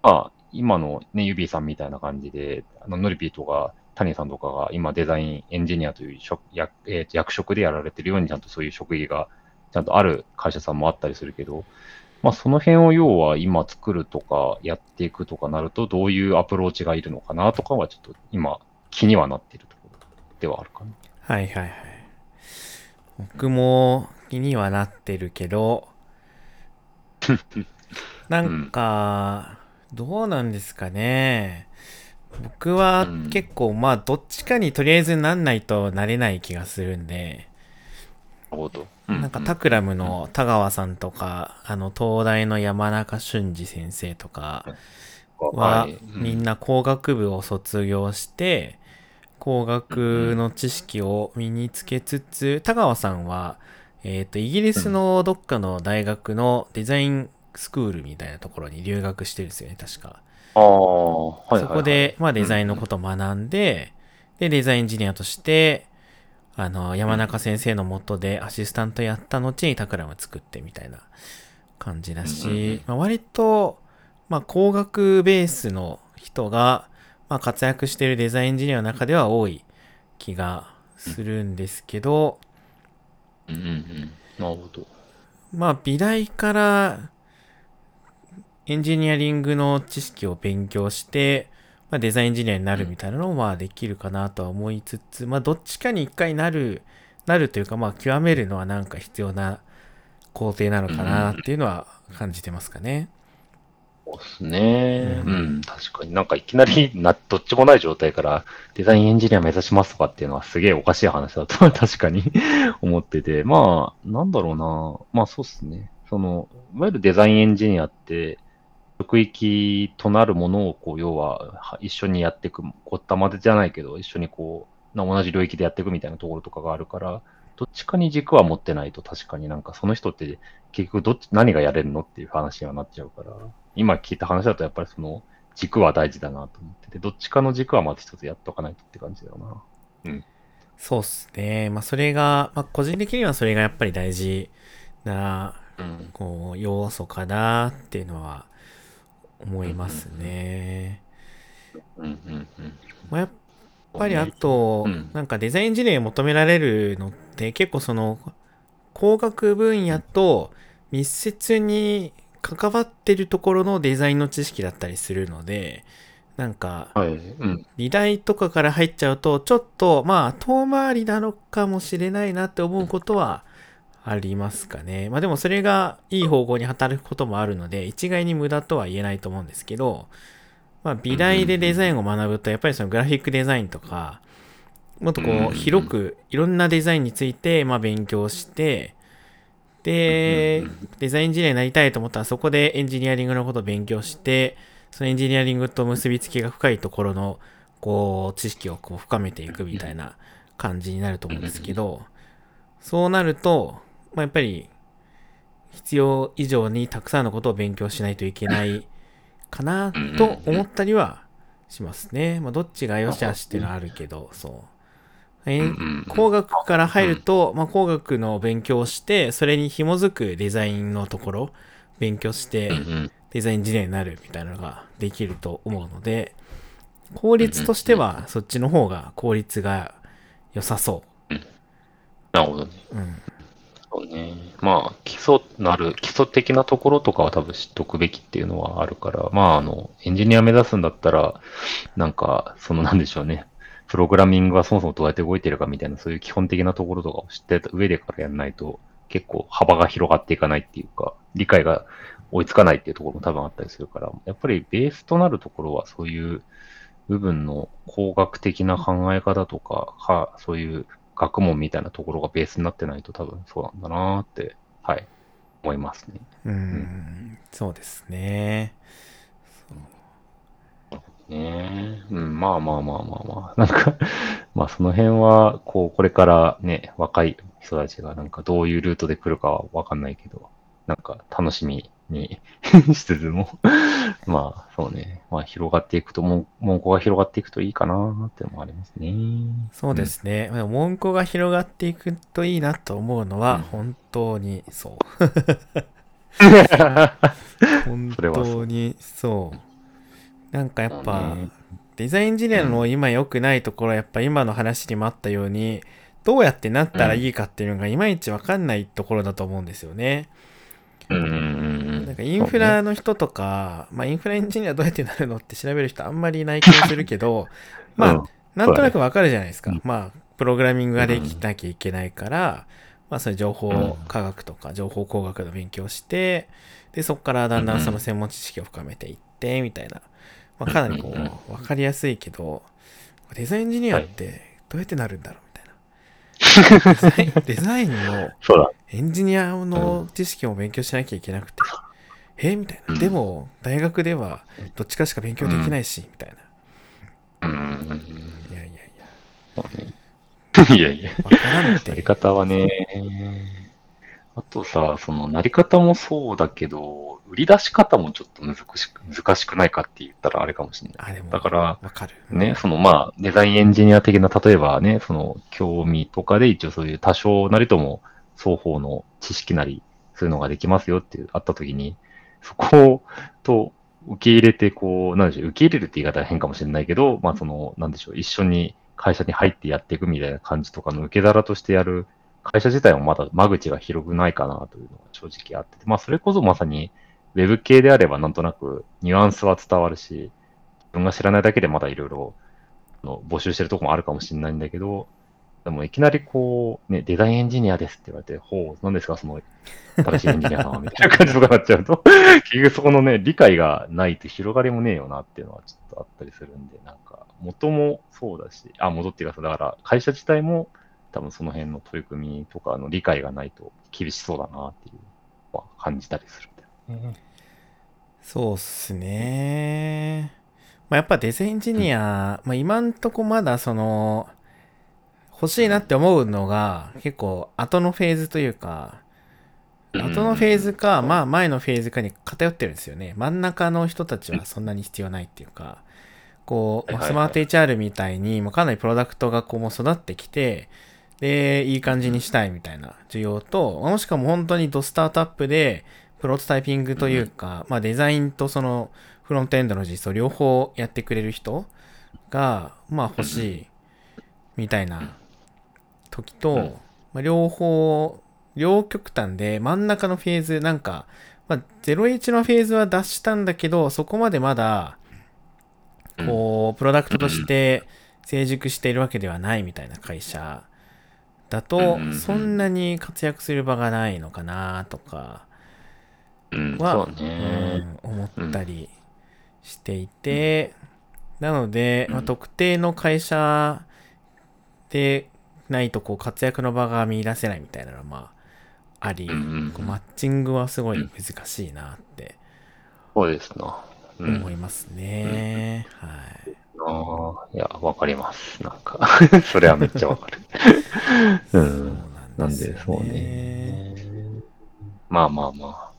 まあ今のね、ユビーさんみたいな感じで、あのノリピーとか谷さんとかが今デザインエンジニアという職役,、えー役職でやられてるようにちゃんとそういう職業がちゃんとある会社さんもあったりするけど、まあ、その辺を要は今作るとかやっていくとかなると、どういうアプローチがいるのかなとかはちょっと今気にはなっているところではあるかな。はいはいはい。僕も気にはなってるけど、<laughs> なんか、どうなんですかね。僕はうん結構まあどっちかにとりあえずなんないとなれない気がするんで、るほど。なんかタクラムの田川さんとか、あの、東大の山中俊二先生とかは、みんな工学部を卒業して、工学の知識を身につけつつ、田川さんは、えっ、と、イギリスのどっかの大学のデザインスクールみたいなところに留学してるんですよね、確か。ああ、はいはいはい。そこで、まあデザインのことを学んで、で、デザインエンジニアとして、あの、山中先生のもとでアシスタントやった後にタクラム作ってみたいな感じだし、まあ、割と、まあ工学ベースの人が、まあ活躍しているデザインエンジニアの中では多い気がするんですけど、うんうんうん。なるほど。まあ美大からエンジニアリングの知識を勉強して、まあ、デザインエンジニアになるみたいなのもまあできるかなとは思いつつ、まあどっちかに一回なる、なるというかまあ極めるのはなんか必要な工程なのかなっていうのは感じてますかね。そうですね。ううんん、確かになんかいきなりな、どっちもない状態からデザインエンジニア目指しますとかっていうのはすげえおかしい話だと <laughs> 確かに <laughs> 思ってて、まあ、なんだろうな。まあそうっすね。その、いわゆるデザインエンジニアって、職域となるものを、こう、要は、は一緒にやっていく、ごったまでじゃないけど、一緒にこう、な同じ領域でやっていくみたいなところとかがあるから、どっちかに軸は持ってないと確かになんかその人って結局どっち、何がやれるのっていう話にはなっちゃうから、今聞いた話だとやっぱりその軸は大事だなと思ってて、どっちかの軸はまず一つやっとかないとって感じだよな。そうっすね。まあそれが、まあ個人的にはそれがやっぱり大事な、うん。こう、要素かなっていうのは思いますね。まあ、やっぱりあと、うんなんかデザインエンジニアに求められるのって結構その工学分野と密接に関わってるところのデザインの知識だったりするので、なんかはい。うん。理大とかから入っちゃうとちょっとまあ遠回りなのかもしれないなって思うことはありますかね。まあでもそれがいい方向に働くこともあるので一概に無駄とは言えないと思うんですけど、まあ美大でデザインを学ぶとやっぱりそのグラフィックデザインとかもっとこう広くいろんなデザインについてまあ勉強してでデザインエンジニアになりたいと思ったらそこでエンジニアリングのことを勉強してそのエンジニアリングと結びつきが深いところのこう知識をこう深めていくみたいな感じになると思うんですけどそうなると、まあ、やっぱり必要以上にたくさんのことを勉強しないといけないかなと思ったりはしますね。まあ、どっちが良し悪しっていうのはあるけど、そう。えうん工学から入ると、まあ、工学の勉強をして、それに紐づくデザインのところ、勉強して。デザインエンジニアになるみたいなのができると思うので、効率としてはそっちの方が効率が良さそなるほどね。う。うん。そうね。まあ、基礎なる、基礎的なところとかは多分知っとくべきっていうのはあるから、まあ、あの、エンジニア目指すんだったら、なんか、そのなんでしょうね。プログラミングはそもそもどうやって動いてるかみたいな、そういう基本的なところとかを知ってた上でからやらないと、結構幅が広がっていかないっていうか、理解が追いつかないっていうところも多分あったりするから、やっぱりベースとなるところはそういう部分の工学的な考え方とか、はそういう学問みたいなところがベースになってないと多分そうなんだなーって、はい、思いますね。うん、そうですね。ねえうん、まあまあまあまあまあ。なんか、<laughs> まあその辺は、こう、これからね、若い人たちがなんかどういうルートで来るかはわかんないけど、なんか楽しみに <laughs> しつつも、<laughs> まあそうね、まあ広がっていくと、も文庫が広がっていくといいかなーってのもありますね。そうですね。でも文庫が広がっていくといいなと思うのは、うん本当に <laughs> そう。本当にそう。なんかやっぱ、ねデザインエンジニアの今良くないところはやっぱ今の話にもあったように、どうやってなったらいいかっていうのがいまいちわかんないところだと思うんですよね。うんうんうんうん。なんかインフラの人とか、まあインフラエンジニアどうやってなるのって調べる人あんまりいない気がするけど、まあ、うんなんとなくわかるじゃないですか。うん。まあ、プログラミングができなきゃいけないから、まあ、そういう情報科学とか情報工学の勉強をして、で、そこからだんだんその専門知識を深めていって、みたいな。まあ、かなりこうんうんう、わかりやすいけど、デザインエンジニアってどうやってなるんだろう。<laughs> デザインの。エンジニアの知識を勉強しなきゃいけなくて、えみたいな。うんでも、大学ではどっちかしか勉強できないし、みたいな。うん。いやいやいそうねいやいや。や、わからんっやりて。方はね、あとさ、その、なり方もそうだけど、売り出し方もちょっと難しく、難しくないかって言ったらあれかもしれない。あ、でも、だから、わかる。ね、そのまあ、デザインエンジニア的な、例えばね、その、興味とかで一応そういう多少なりとも、双方の知識なり、そういうのができますよっていうあったときに、そこと受け入れて、こう、なんでしょう、受け入れるって言い方は変かもしれないけど、まあその、なんでしょう、一緒に会社に入ってやっていくみたいな感じとかの受け皿としてやる会社自体もまだ間口が広くないかなというのが正直あって、まあそれこそまさに、ウェブ系であればなんとなくニュアンスは伝わるし、自分が知らないだけでまだいろいろ募集してるとこもあるかもしれないんだけど、でもいきなりこう、ね、デザインエンジニアですって言われて、ほう、何ですか、その、新しいエンジニアさんは、みたいな感じとかなっちゃうと、<laughs> 結局そこのね、理解がないと広がりもねえよなっていうのはちょっとあったりするんで、なんか、元もそうだし、あ、元っていうかさ、だから会社自体も多分その辺の取り組みとかの理解がないと厳しそうだなっていうのは感じたりするんだよね。そうっすね。まあ、やっぱデザインエンジニア、まあ、今んとこまだその、欲しいなって思うのが結構後のフェーズというか、後のフェーズか、まあ前のフェーズかに偏ってるんですよね。真ん中の人たちはそんなに必要ないっていうか、こう、スマート HR みたいに、かなりプロダクトがこうもう育ってきて、で、いい感じにしたいみたいな需要と、もしくはもう本当にドスタートアップで、プロトタイピングというか、まあデザインとそのフロントエンドの実装両方やってくれる人が、まあ欲しいみたいな時と、うん。まあ、両方、両極端で真ん中のフェーズ、なんか、まあ、01のフェーズは出したんだけど、そこまでまだ、こう、プロダクトとして成熟しているわけではないみたいな会社だとうん、そんなに活躍する場がないのかなとかうん、は、思ったりしていて、なので、まあ、特定の会社でないとこう活躍の場が見出せないみたいなのはまああり、こうマッチングはすごい難しいなってそうですな。うん。思いますね。はい。ああ、いや、わかります。なんか、<laughs> それはめっちゃわかる。<laughs> う。んななんで、そうね。まあまあまあ。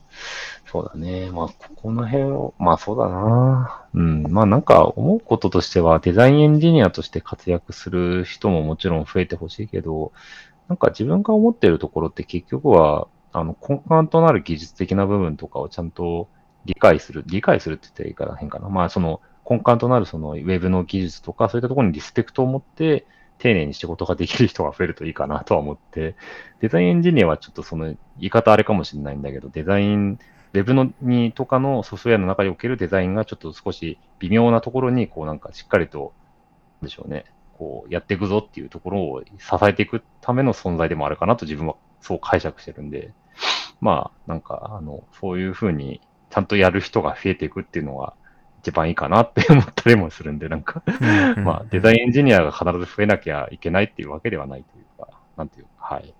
そうだね。まあ、ここの辺を、まあそうだな。うん。まあなんか思うこととしては、デザインエンジニアとして活躍する人ももちろん増えてほしいけど、なんか自分が思ってるところって結局は、あの、根幹となる技術的な部分とかをちゃんと理解する、理解するって言ったらいいから変かな。まあその根幹となるそのウェブの技術とかそういったところにリスペクトを持って、丁寧に仕事ができる人が増えるといいかなとは思って、デザインエンジニアはちょっとその言い方あれかもしれないんだけど、デザイン、ウェブのにとかのソフトウェアの中におけるデザインがちょっと少し微妙なところに、こうなんかしっかりと、でしょうね、こうやっていくぞっていうところを支えていくための存在でもあるかなと自分はそう解釈してるんで、まあなんかあの、そういうふうにちゃんとやる人が増えていくっていうのが一番いいかなって思ったりもするんで、なんかまあ、デザインエンジニアが必ず増えなきゃいけないっていうわけではないというか、なんていうか、はい。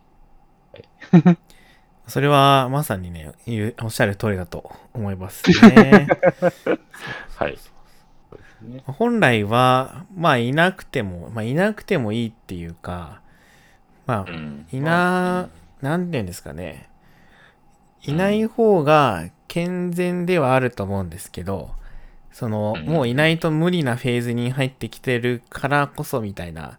それはまさにね、おっしゃる通りだと思いますね。<laughs> はい。本来は、まあいなくても、まあいなくてもいいっていうか、まあうんいな、なんて言うんですかね。いない方が健全ではあると思うんですけど、その、うん。もういないと無理なフェーズに入ってきてるからこそみたいな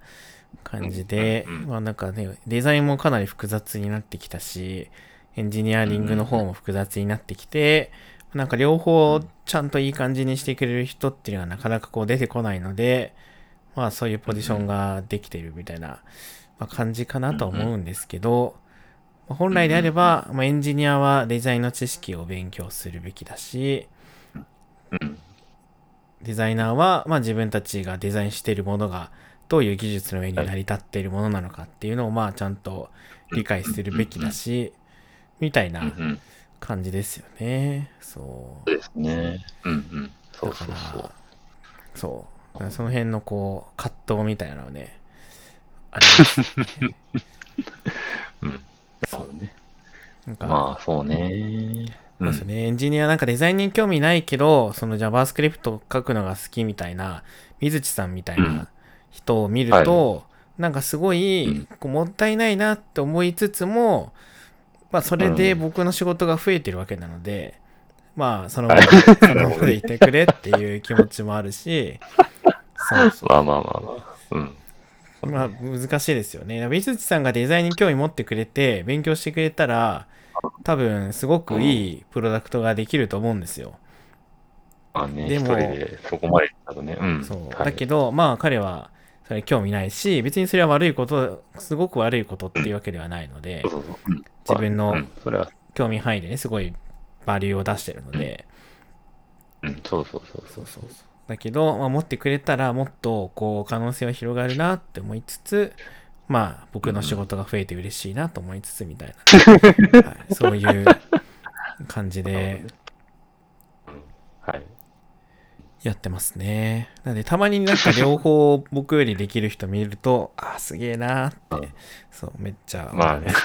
感じで、まあなんかね、デザインもかなり複雑になってきたし、エンジニアリングの方も複雑になってきて、なんか両方ちゃんといい感じにしてくれる人っていうのはなかなかこう出てこないので、まあそういうポジションができてるみたいな、まあ、感じかなとは思うんですけど、まあ本来であれば、まあ、エンジニアはデザインの知識を勉強するべきだし、うん。デザイナーは、まあ、自分たちがデザインしているものがどういう技術の上に成り立っているものなのかっていうのを、まあちゃんと理解するべきだし、みたいな。感じですよね。そそうですね。うんうん。う。そうそうそう。、そう。その辺のこう、葛藤みたいなのはね、あります、ね。<laughs> うん。なるほどね。なんか、まあ、そうね。そうですね。エンジニアなんかデザインに興味ないけど、その JavaScript を書くのが好きみたいな、水地さんみたいな人を見ると、なんかすごい、こうもったいないなって思いつつも、まあそれで僕の仕事が増えてるわけなので、まあそのまま、はいその <laughs> ままでいてくれっていう気持ちもあるし、そうそう。まあまあまあまあ。うん。まあ難しいですよね。水地さんがデザインに興味持ってくれて、勉強してくれたら、多分すごくいいプロダクトができると思うんですよ。まあね、でもでそこまでだとね。うん。そう。はいだけど、まあ彼はそれ興味ないし、別にそれは悪いこと、すごく悪いことっていうわけではないので自分のうん、それは、興味範囲でね、すごいバリューを出してるので、うん、そうそうそうそうそうそう。だけど、まあ、持ってくれたらもっとこう可能性は広がるなって思いつつ、まあ僕の仕事が増えて嬉しいなと思いつつみたいな、はい、そういう感じではい。やってますね。なのでたまになんか両方僕よりできる人見ると、ああ、すげえなーって、そう、めっちゃまあね。<laughs>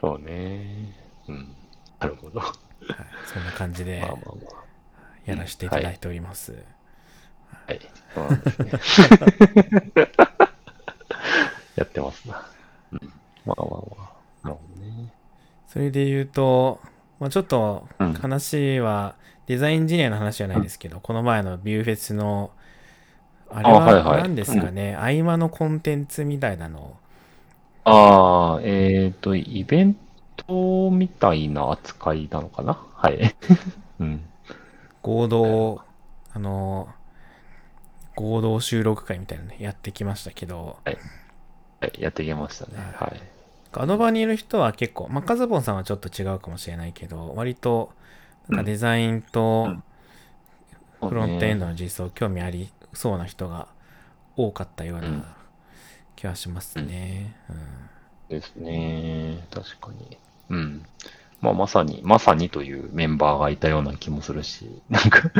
そうね。うん。なるほど。まはいそんな感じで。やらせていただいております。はい。そうなんですね。<laughs> やってますな。うん。まあまあまあ。なるほどね。それで言うと、まあ、ちょっとうん話は、デザインエンジニアの話じゃないですけど、この前のビューフェスの、あれあはいはいは何ですかね、合間のコンテンツみたいなのああ、えっ、と、イベントみたいな扱いなのかな？はい。<laughs> うん。合同、あの、合同収録会みたいなのねやってきましたけど、はい、やっていけましたね。はい。あの場にいる人は結構、まあ、カズボンさんはちょっと違うかもしれないけど、割と、なんかデザインとうんフロントエンドの実装興味ありそうな人が多かったよううんな気はしますね。うんですね。確かに。うん。まあ、まさに、まさにというメンバーがいたような気もするし、なんか、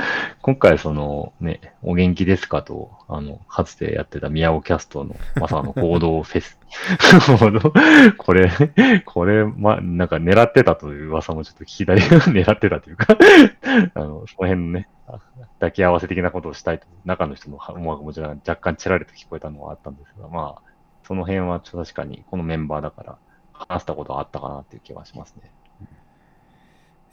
今回そのね、お元気ですかと、あの、かつてやってた宮尾キャストの、まさの行動フェス。<laughs> これ、これ、ま、なんか狙ってたという噂もちょっと聞きたい。<laughs> 狙ってたというか、あの、その辺のね、抱き合わせ的なことをしたいと、中の人の思惑もちろん若干ちらりと聞こえたのはあったんですが、まあ、その辺はちょっと確かにこのメンバーだから話したことはあったかなっていう気はしますね。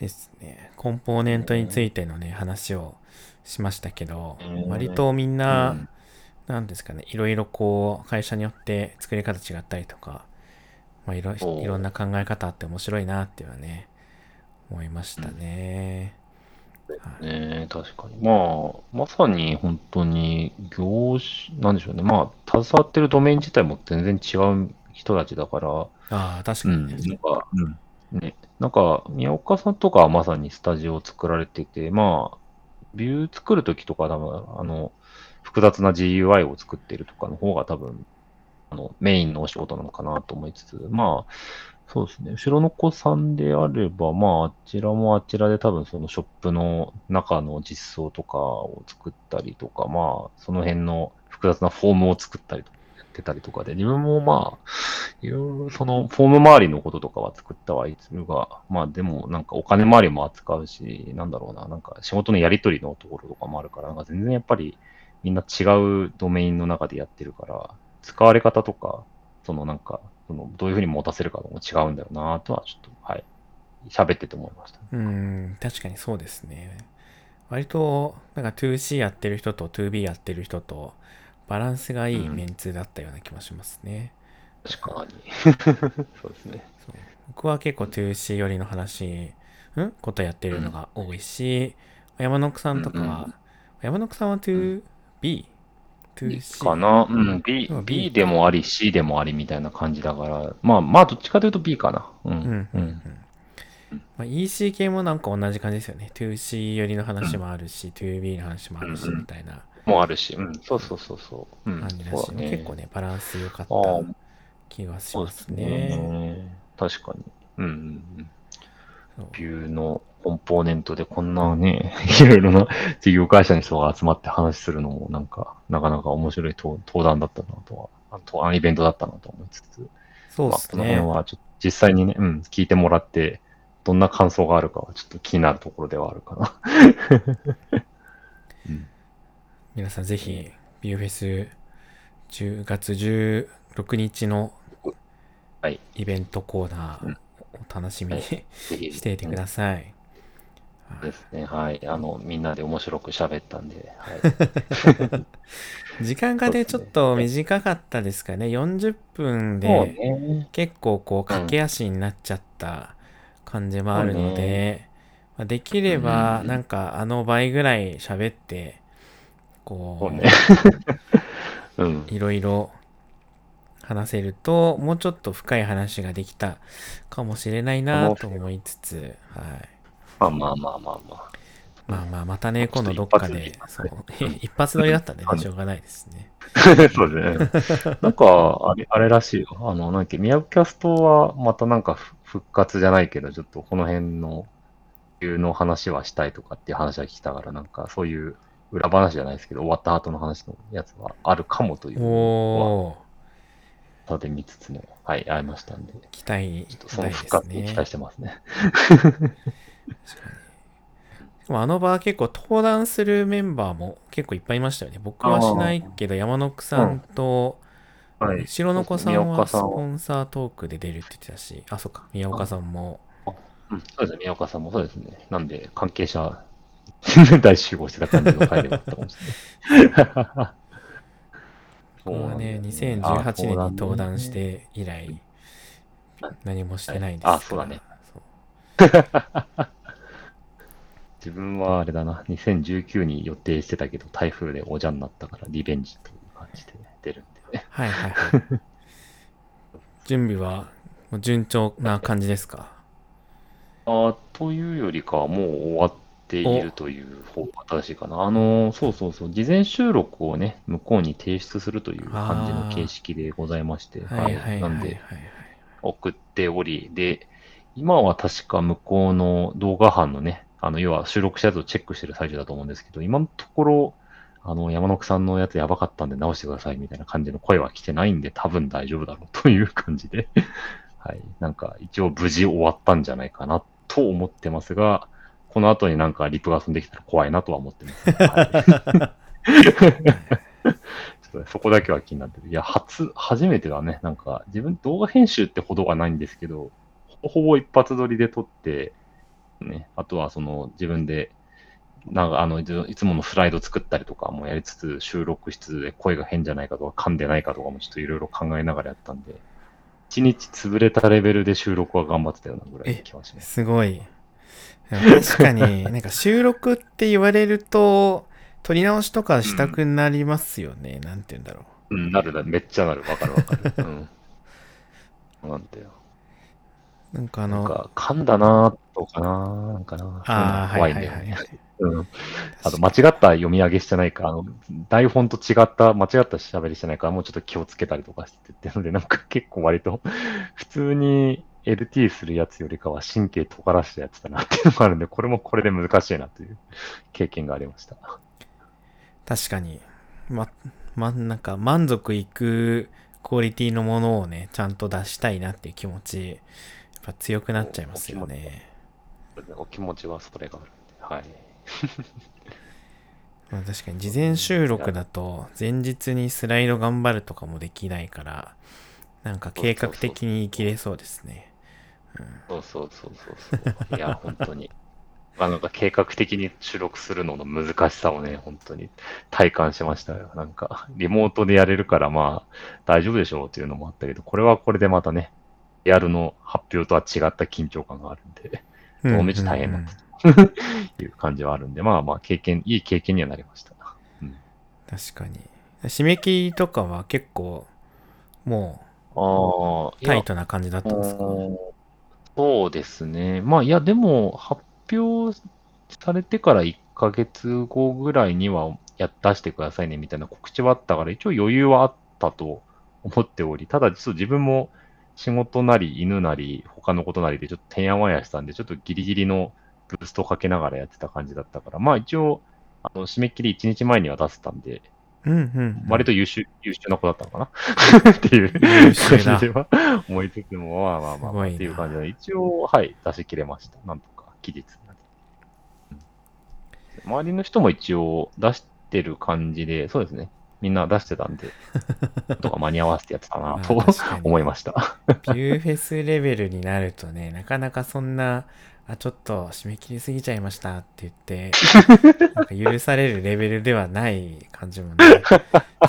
ですね。コンポーネントについてのね、話をしましたけどうん、割とみんな、うんなんですかね、いろいろこう、会社によって作り方違ったりとか、まあ、いろいろんな考え方あって面白いなっていうのはね、思いましたね。はいね確かに。まあ、まさに本当に業種、なんでしょうね。まあ、携わってるドメイン自体も全然違う人たちだから、ああ、確かうん、にね。なんか、うん、ね、なんか、宮岡さんとかはまさにスタジオを作られてて、まあ、ビュー作るときとか多分、あの、複雑な GUI を作ってるとかの方が多分、あの、メインのお仕事なのかなと思いつつ、まあ、そうですね。後ろの子さんであれば、まあ、あちらもあちらで多分そのショップの中の実装とかを作ったりとか、まあ、その辺の複雑なフォームを作ったりとかってたりとかで、自分もまあ、いろいろそのフォーム周りのこととかは作ったはいるが、まあでもなんかお金周りも扱うし、なんだろうな、なんか仕事のやり取りのところとかもあるから、なんか全然やっぱりみんな違うドメインの中でやってるから、使われ方とか、そのなんか、そのどういうふうに持たせるかも違うんだろうなとはちょっと、はい、喋ってて思いました。うん、確かにそうですね。割と、なんか 2C やってる人と 2B やってる人と、バランスがいいメンツだったような気もしますね。確かに。<laughs> そうですね。僕は結構 2C 寄りの話、ん？ことやってるのが多いし、山野さんとかは、うん山野さんは 2B?2C? かなうん、B うん、B B でもあり、C でもありみたいな感じだから、まあ、まあ、どっちかというと B かな。う。うんん、うん、うん。まあ、EC 系もなんか同じ感じですよね。2C 寄りの話もあるし、2B の話もあるし、うんみたいなもあるし、うん、そうそうそうそう。うん、感じだし、ね。結構ね、バランス良かった気がしまそうですすね。ね。確かに。うんビューのコンポーネントでこんなね、<laughs> いろいろな <laughs> 事業会社の人が集まって話するのも、なんか、なかなか面白い登登壇だったなとは、あと、あイベントだったなと思いつつ、そうですまあ、このね。辺はちょっと実際にね、うん、聞いてもらって、どんな感想があるかはちょっと気になるところではあるかな。うん、皆さんぜひ、ビューフェス10月16日のはいイベントコーナーお楽しみにぜひしていてください。ですね。はい。あの、みんなで面白く喋ったんで、はい。<laughs> 時間がね、ちょっと短かったですかね。40分でね。結構こう駆け足になっちゃった感じもあるので、まあできればうんなんかあの倍ぐらい喋って、こそうね。<laughs> うん。う、いろいろ話せると、もうちょっと深い話ができたかもしれないなと思いつつ、はい。まあまあまあまあまあ。まあまあ、またね、今度どっかで一、発そでう、<laughs> 一発撮りだったんでね、はいしょうがないですね。<laughs> そうですね。なんか、あれ、あれらしいよ。あの、なんだっけ、ミヤキャストはまたなんかふ復活じゃないけど、ちょっとこの辺の、いうの話はしたいとかっていう話は聞きたから、なんかそういう裏話じゃないですけど、終わった後の話のやつはあるかもというのは、おー、ただ見つつも、はい、会いましたんで、期待ちょっとその復。活に期待してますね。でもあの場は結構登壇するメンバーも結構いっぱいいましたよね。僕はしないけど、山のさんと、はい。白の子さん宮はスポンサートークで出るって言ってたし、あ、そっか、宮岡さんも。うん、そうですね、宮岡さんもそうですね。なんで、関係者、<laughs> 大集合してた感じの回ではあったかもしれない。<laughs> 僕はね、あ2018年に登壇して以来、何もしてないです。あそうだね。<laughs> 自分はあれだな、2019に予定してたけど、台風でおじゃになったから、リベンジという感じで出るんでね。はいはいはい。準備は順調な感じですか？あというよりかは、もう終わっているという方が正しいかな。あの、そうそうそう、事前収録をね、向こうに提出するという感じの形式でございまして、はいなんで、はい。送っており、で、今は確か向こうの動画班のね、あの、要は収録したやつをチェックしてる最中だと思うんですけど、今のところ、あの、山野さんのやつやばかったんで直してくださいみたいな感じの声は来てないんで、多分大丈夫だろうという感じで、はい。なんか、一応無事終わったんじゃないかなと思ってますが、この後になんかリプが飛んできたら怖いなとは思ってます。<laughs> はいちょっとねそこだけは気になってる。いや、初、初めてだね。なんか、自分動画編集ってほどはないんですけど、ほぼほぼ一発撮りで撮って、ね、あとはその自分で、なんかあの、いついつものスライド作ったりとかもやりつつ、収録しつつで声が変じゃないかとか、噛んでないかとかもちょっといろいろ考えながらやったんで、一日潰れたレベルで収録は頑張ってたようなぐらいの気はします。すごい。確かに、<laughs> なんか収録って言われると、撮り直しとかしたくなりますよね。なんて言うんだろう。うん、なるなる、めっちゃなる。わかるわかる。うん。<laughs> なんだよ。なんかあの、なんか、噛んだなーとかなーなんかなああ、そういうの怖はいはいはい。うん。あと、間違った読み上げしてないか、あの、台本と違った、間違った喋りしてないから、もうちょっと気をつけたりとかしてってので、なんか結構割と、普通に LT するやつよりかは神経尖らしたやつだなっていうのがあるんで、これもこれで難しいなという経験がありました。確かに。ま、ま、なんか満足いくクオリティのものをね、ちゃんと出したいなっていう気持ち、やっぱ強くなっちゃいますよね。お気持ちはそれがあるんで、はい。<laughs> まあ確かに事前収録だと前日にスライド頑張るとかもできないから、なんか計画的に生きれそうですね。そうそうそうそうそう。いや、本当に。まあなんか計画的に収録するのの難しさをね、本当に体感しましたよ。なんか、リモートでやれるからまあ大丈夫でしょうっていうのもあったけど、これはこれでまたね、リアルの発表とは違った緊張感があるんで、うんどうめっちゃ大変なんうですという感じはあるんで、まあまあ経験、いい経験にはなりました。うん、確かに。締め切りとかは結構、もうタイトな感じだったんですか？うんそうですね。まあ、いや、でも、発表されてから1ヶ月後ぐらいにはや出してくださいねみたいな告知はあったから、一応余裕はあったと思っており、ただ、ちょっと自分も仕事なり犬なり他のことなりでちょっとてんやわやしたんで、ちょっとギリギリのブーストをかけながらやってた感じだったから、まあ一応、あの締め切り1日前には出せたんで、うんうん。割と優秀、優秀な子だったのかな？<laughs> っていう優秀だ感じでは思いつつも、まあまあまあまあ、っていう感じで、一応、はい、出し切れました。なんとか、期日周りの人も一応出してる感じで、そうですね。みんな出してたんで、<laughs> とか間に合わせてやってたなと思いました。<laughs> ビューフェスレベルになるとね、なかなかそんな、あ、ちょっと締め切りすぎちゃいましたって言って、<laughs> なんか許されるレベルではない感じもね、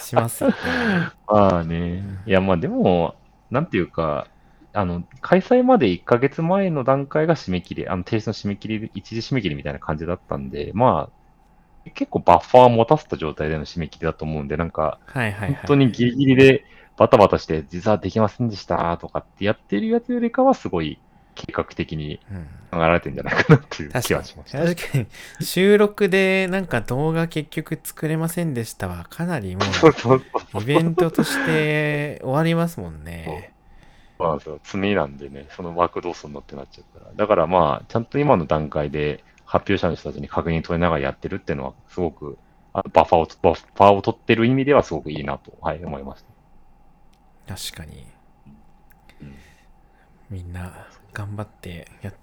しますよね。<laughs> まあね。いや、まあでも、なんていうか、あの、開催まで1ヶ月前の段階が締め切り、あの、提出の締め切り、一時締め切りみたいな感じだったんで、まあ、結構バッファー持たせた状態での締め切りだと思うんで、なんか、はいはいはい。本当にギリギリでバタバタして、実はできませんでしたとかってやってるやつよりかは、すごい計画的にうん考えられてるんじゃないかなっていう確かに気はしました。確かに収録でなんか動画結局作れませんでしたはかなりもそうそうそううイベントとして終わりますもんね。そうなんですよ。積みなんでね、その枠どうすんのってなっちゃうから。だからまあ、ちゃんと今の段階で発表者の人たちに確認取りながらやってるっていうのは、すごく、あバッファーを、バッファーを取ってる意味ではすごくいいなと、はい、思いました。確かにうん。みんな頑張ってやっ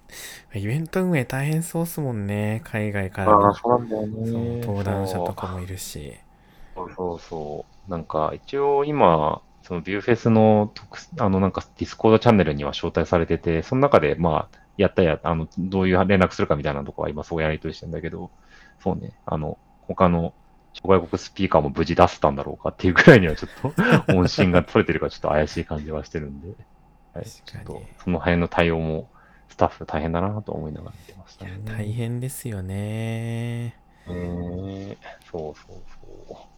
イベント運営大変そうっすもんね。海外からのそうなんだよそう登壇者とかもいるし。そうそうそう。なんか、一応今、その Vue Fes の特、あの、なんか Discord チャンネルには招待されてて、その中で、まあ、やったや、あの、どういう連絡するかみたいなとこは今そうやりとりしてんだけど、そうね、あの、他の外国スピーカーも無事出せたんだろうかっていうくらいにはちょっと <laughs> 音信が取れてるかちょっと怪しい感じはしてるんで、はい、ちょっとその辺の対応もスタッフ大変だなと思いながら見てましたいやね。大変ですよね。ねそうそうそう。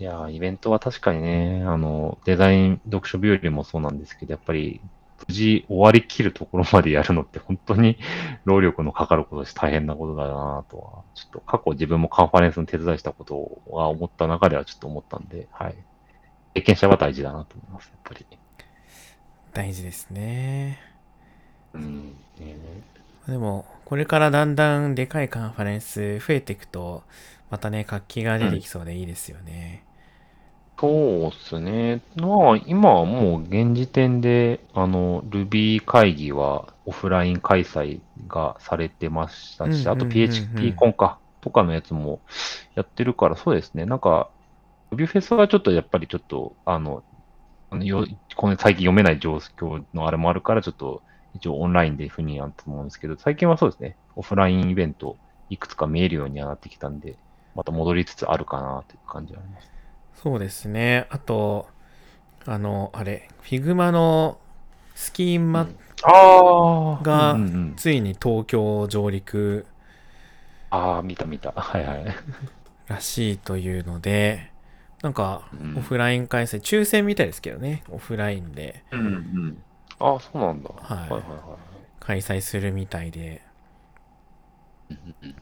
いやー、イベントは確かにね、あの、デザイン読書日和もそうなんですけど、やっぱり、無事終わりきるところまでやるのって本当に労力のかかることだし大変なことだなとは、ちょっと過去自分もカンファレンスの手伝いしたことは思った中ではちょっと思ったんで、はい。経験者は大事だなと思います、やっぱり。大事ですね。うん。ねでも、これからだんだんでかいカンファレンス増えていくと、またね、活気が出てきそうでいいですよね。そうっすね。まあ、今はもう現時点で、あの、Ruby 会議はオフライン開催がされてましたし、あとうんうんうんうん PHP コンか、とかのやつもやってるから、そうですね。なんか、Ruby フェスはちょっとやっぱりちょっと、あの、あのよこの最近読めない状況のあれもあるから、ちょっと一応オンラインで不人やと思うんですけど、最近はそうですね。オフラインイベントいくつか見えるようにはなってきたんで、また戻りつつあるかなという感じはあります。そうですね。あと、あの、あれ、Figma のスキーマがついに東京上陸ああ、見た見た。はいはい。らしいというので、なんかうんオフライン開催、抽選みたいですけどね、オフラインでうんうん。ああ、そうなんだ。はいはいはい開催するみたいで、うんうん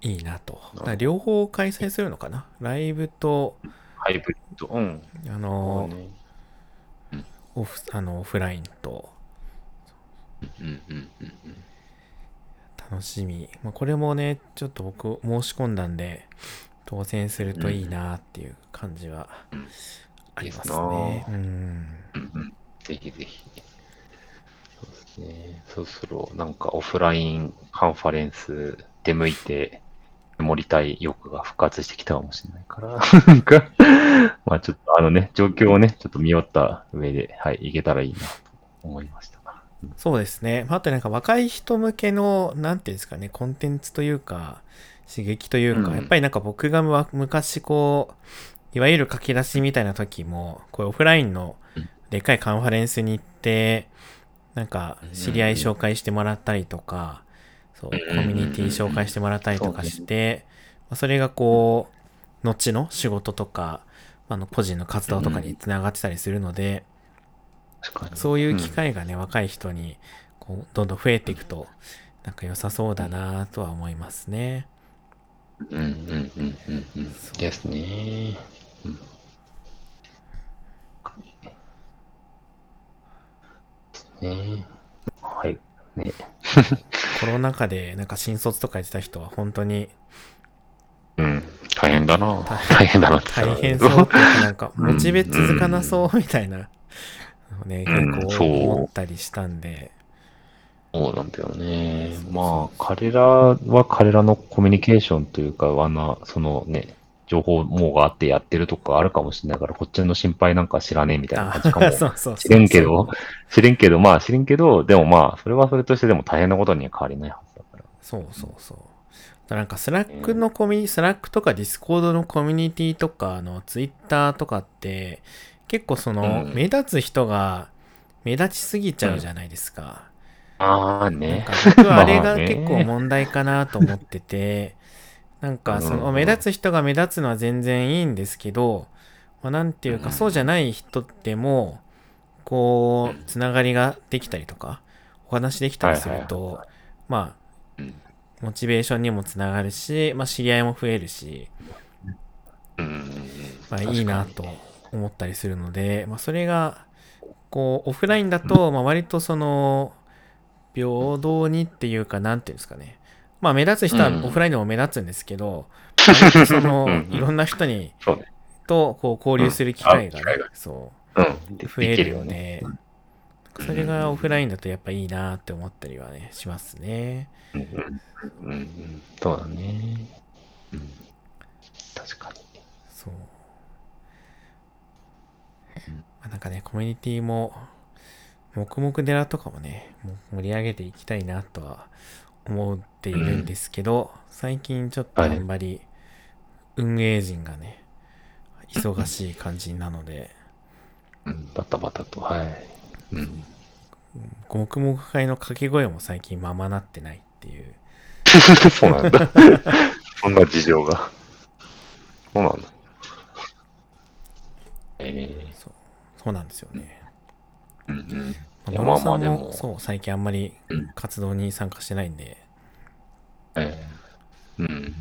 いいなと。ほどだから両方開催するのかな？ライブと、ハイブリッド。うん。あの、ねオフあのオフラインとうんうんうんうん。楽しみ。まあ、これもね、ちょっと僕申し込んだんで、当選するといいなっていう感じはうんありますねで。うん。ぜひぜひ。そうですね。そろそろなんかオフラインカンファレンス出向いて盛りたい欲が復活してきたかもしれないから、なんか、まあちょっとあのね、状況をね、ちょっと見よった上で、はい、いけたらいいなと思いました。そうですね。まああとなんか若い人向けの、なんていうんですかね、コンテンツというか、刺激というか、うん。やっぱりなんか僕が昔こう、いわゆる書き出しみたいな時も、こういうオフラインのうん。でかいカンファレンスに行って、なんか知り合い紹介してもらったりとか、そう、コうん。ミュニティ紹介してもらったりとかして、まあそれがこう、後の仕事とか、あの個人の活動とかにつながってたりするので。そういう機会がね、若い人にこうどんどん増えていくと、なんか良さそうだなとは思いますね。うんうんうんうんうん。ですね。うん。ねはい。ね。<laughs> コロナ禍でなんか新卒とかやってた人は本当にうん。大変だな。大大変だな大変そうなんか <laughs> モチベ続かなそうみたいなね、うん結構そう思ったりしたんで、そうなんだよね。まあ、彼らは彼らのコミュニケーションというか、あの、そのね、情報網があってやってるとかあるかもしれないから、こっちの心配なんか知らねえみたいな感じかもしれんけど、知れんけど、まあ知れんけど、でもまあ、それはそれとしてでも大変なことには変わりないはずだから。そうそうそう。なんか Slack のコミュニ、 Slack とか Discord のコミュニティとか、あの、ツイッターとかって、結構その、うん目立つ人が目立ちすぎちゃうじゃないですか。ああね。か。僕はあれが結構問題かなと思ってて、<laughs> なんかそのうん目立つ人が目立つのは全然いいんですけど、まあ、なんていうかうん。そうじゃない人っても、こう、つながりができたりとか、お話できたりすると、まうん。あ、モチベーションにもつながるし、まあ知り合いも増えるし、うん。まあいいなと思ったりするので、まあそれが、こう、オフラインだと、まあ割とその、平等にっていうか、なんていうんですかね。まあ目立つ人はうんオフラインでも目立つんですけど、<laughs> 割とそのうん、いろんな人に。と、こう交流する機会がねそう増えるよ。でね。それがオフラインだとやっぱいいなって思ったりはね、しますね。うんうん。うんうん。そうだね。うん。確かに。そう。まあなんかね、コミュニティも、黙々寺とかもね、もう盛り上げていきたいなとは思っているんですけど、最近ちょっとあんまり運営陣がね、忙しい感じなので、うん。バタバタと、はい。うん。黙々会の掛け声も最近ままなってないっていう。<laughs> そうなんだ。<laughs> そんな事情が。そうなんだ。ええそう、そうなんですよね。うんさんも、そう、最近あんまりうん活動に参加してないんで、ええうん。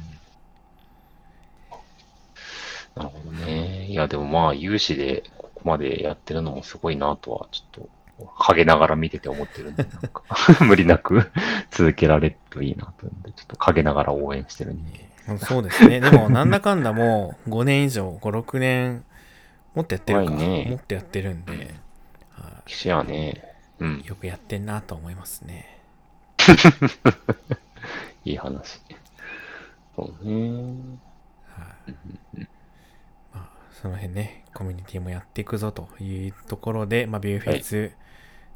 なるほどね。いや、でもまあ、有志でここまでやってるのもすごいなとは、ちょっと、陰ながら見てて思ってるんで、なんか、<laughs> 無理なく <laughs> 続けられるといいなとちょっと陰ながら応援してるんで。うんそうですね。でも、なんだかんだもう5年以上、5、6年、もっとやってるか。ねもっとやってるんで、は騎士はね、うんい、よくやってんなと思いますね。<laughs> いい話。そうね。まあ、その辺ね、コミュニティもやっていくぞというところで、まあ、ビューフェイス、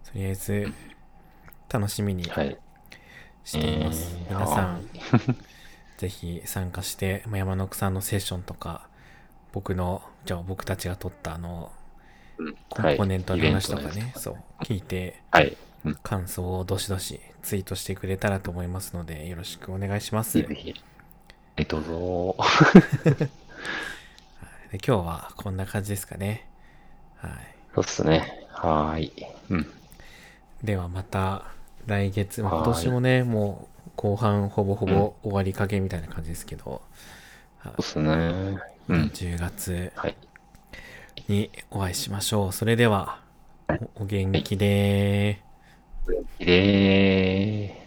とりあえず、楽しみにはい。しています。えー皆さはん、<laughs> ぜひ参加して、まあ、山のさんのセッションとか、僕の、じゃあ僕たちが撮ったあの、うんコンポーネントの話とかね、そう、聞いて、感想をどしどしツイートしてくれたらと思いますので、よろしくお願いします。でぜひ。え、どうぞ。今日はこんな感じですかね。はい。そうっすね。はーい。うん。ではまた来月、今年もね、もう後半ほぼほぼ終わりかけみたいな感じですけど、そうっすね。うん。10月はい。にお会いしましょう。それでは、お元気でー。お元気でー。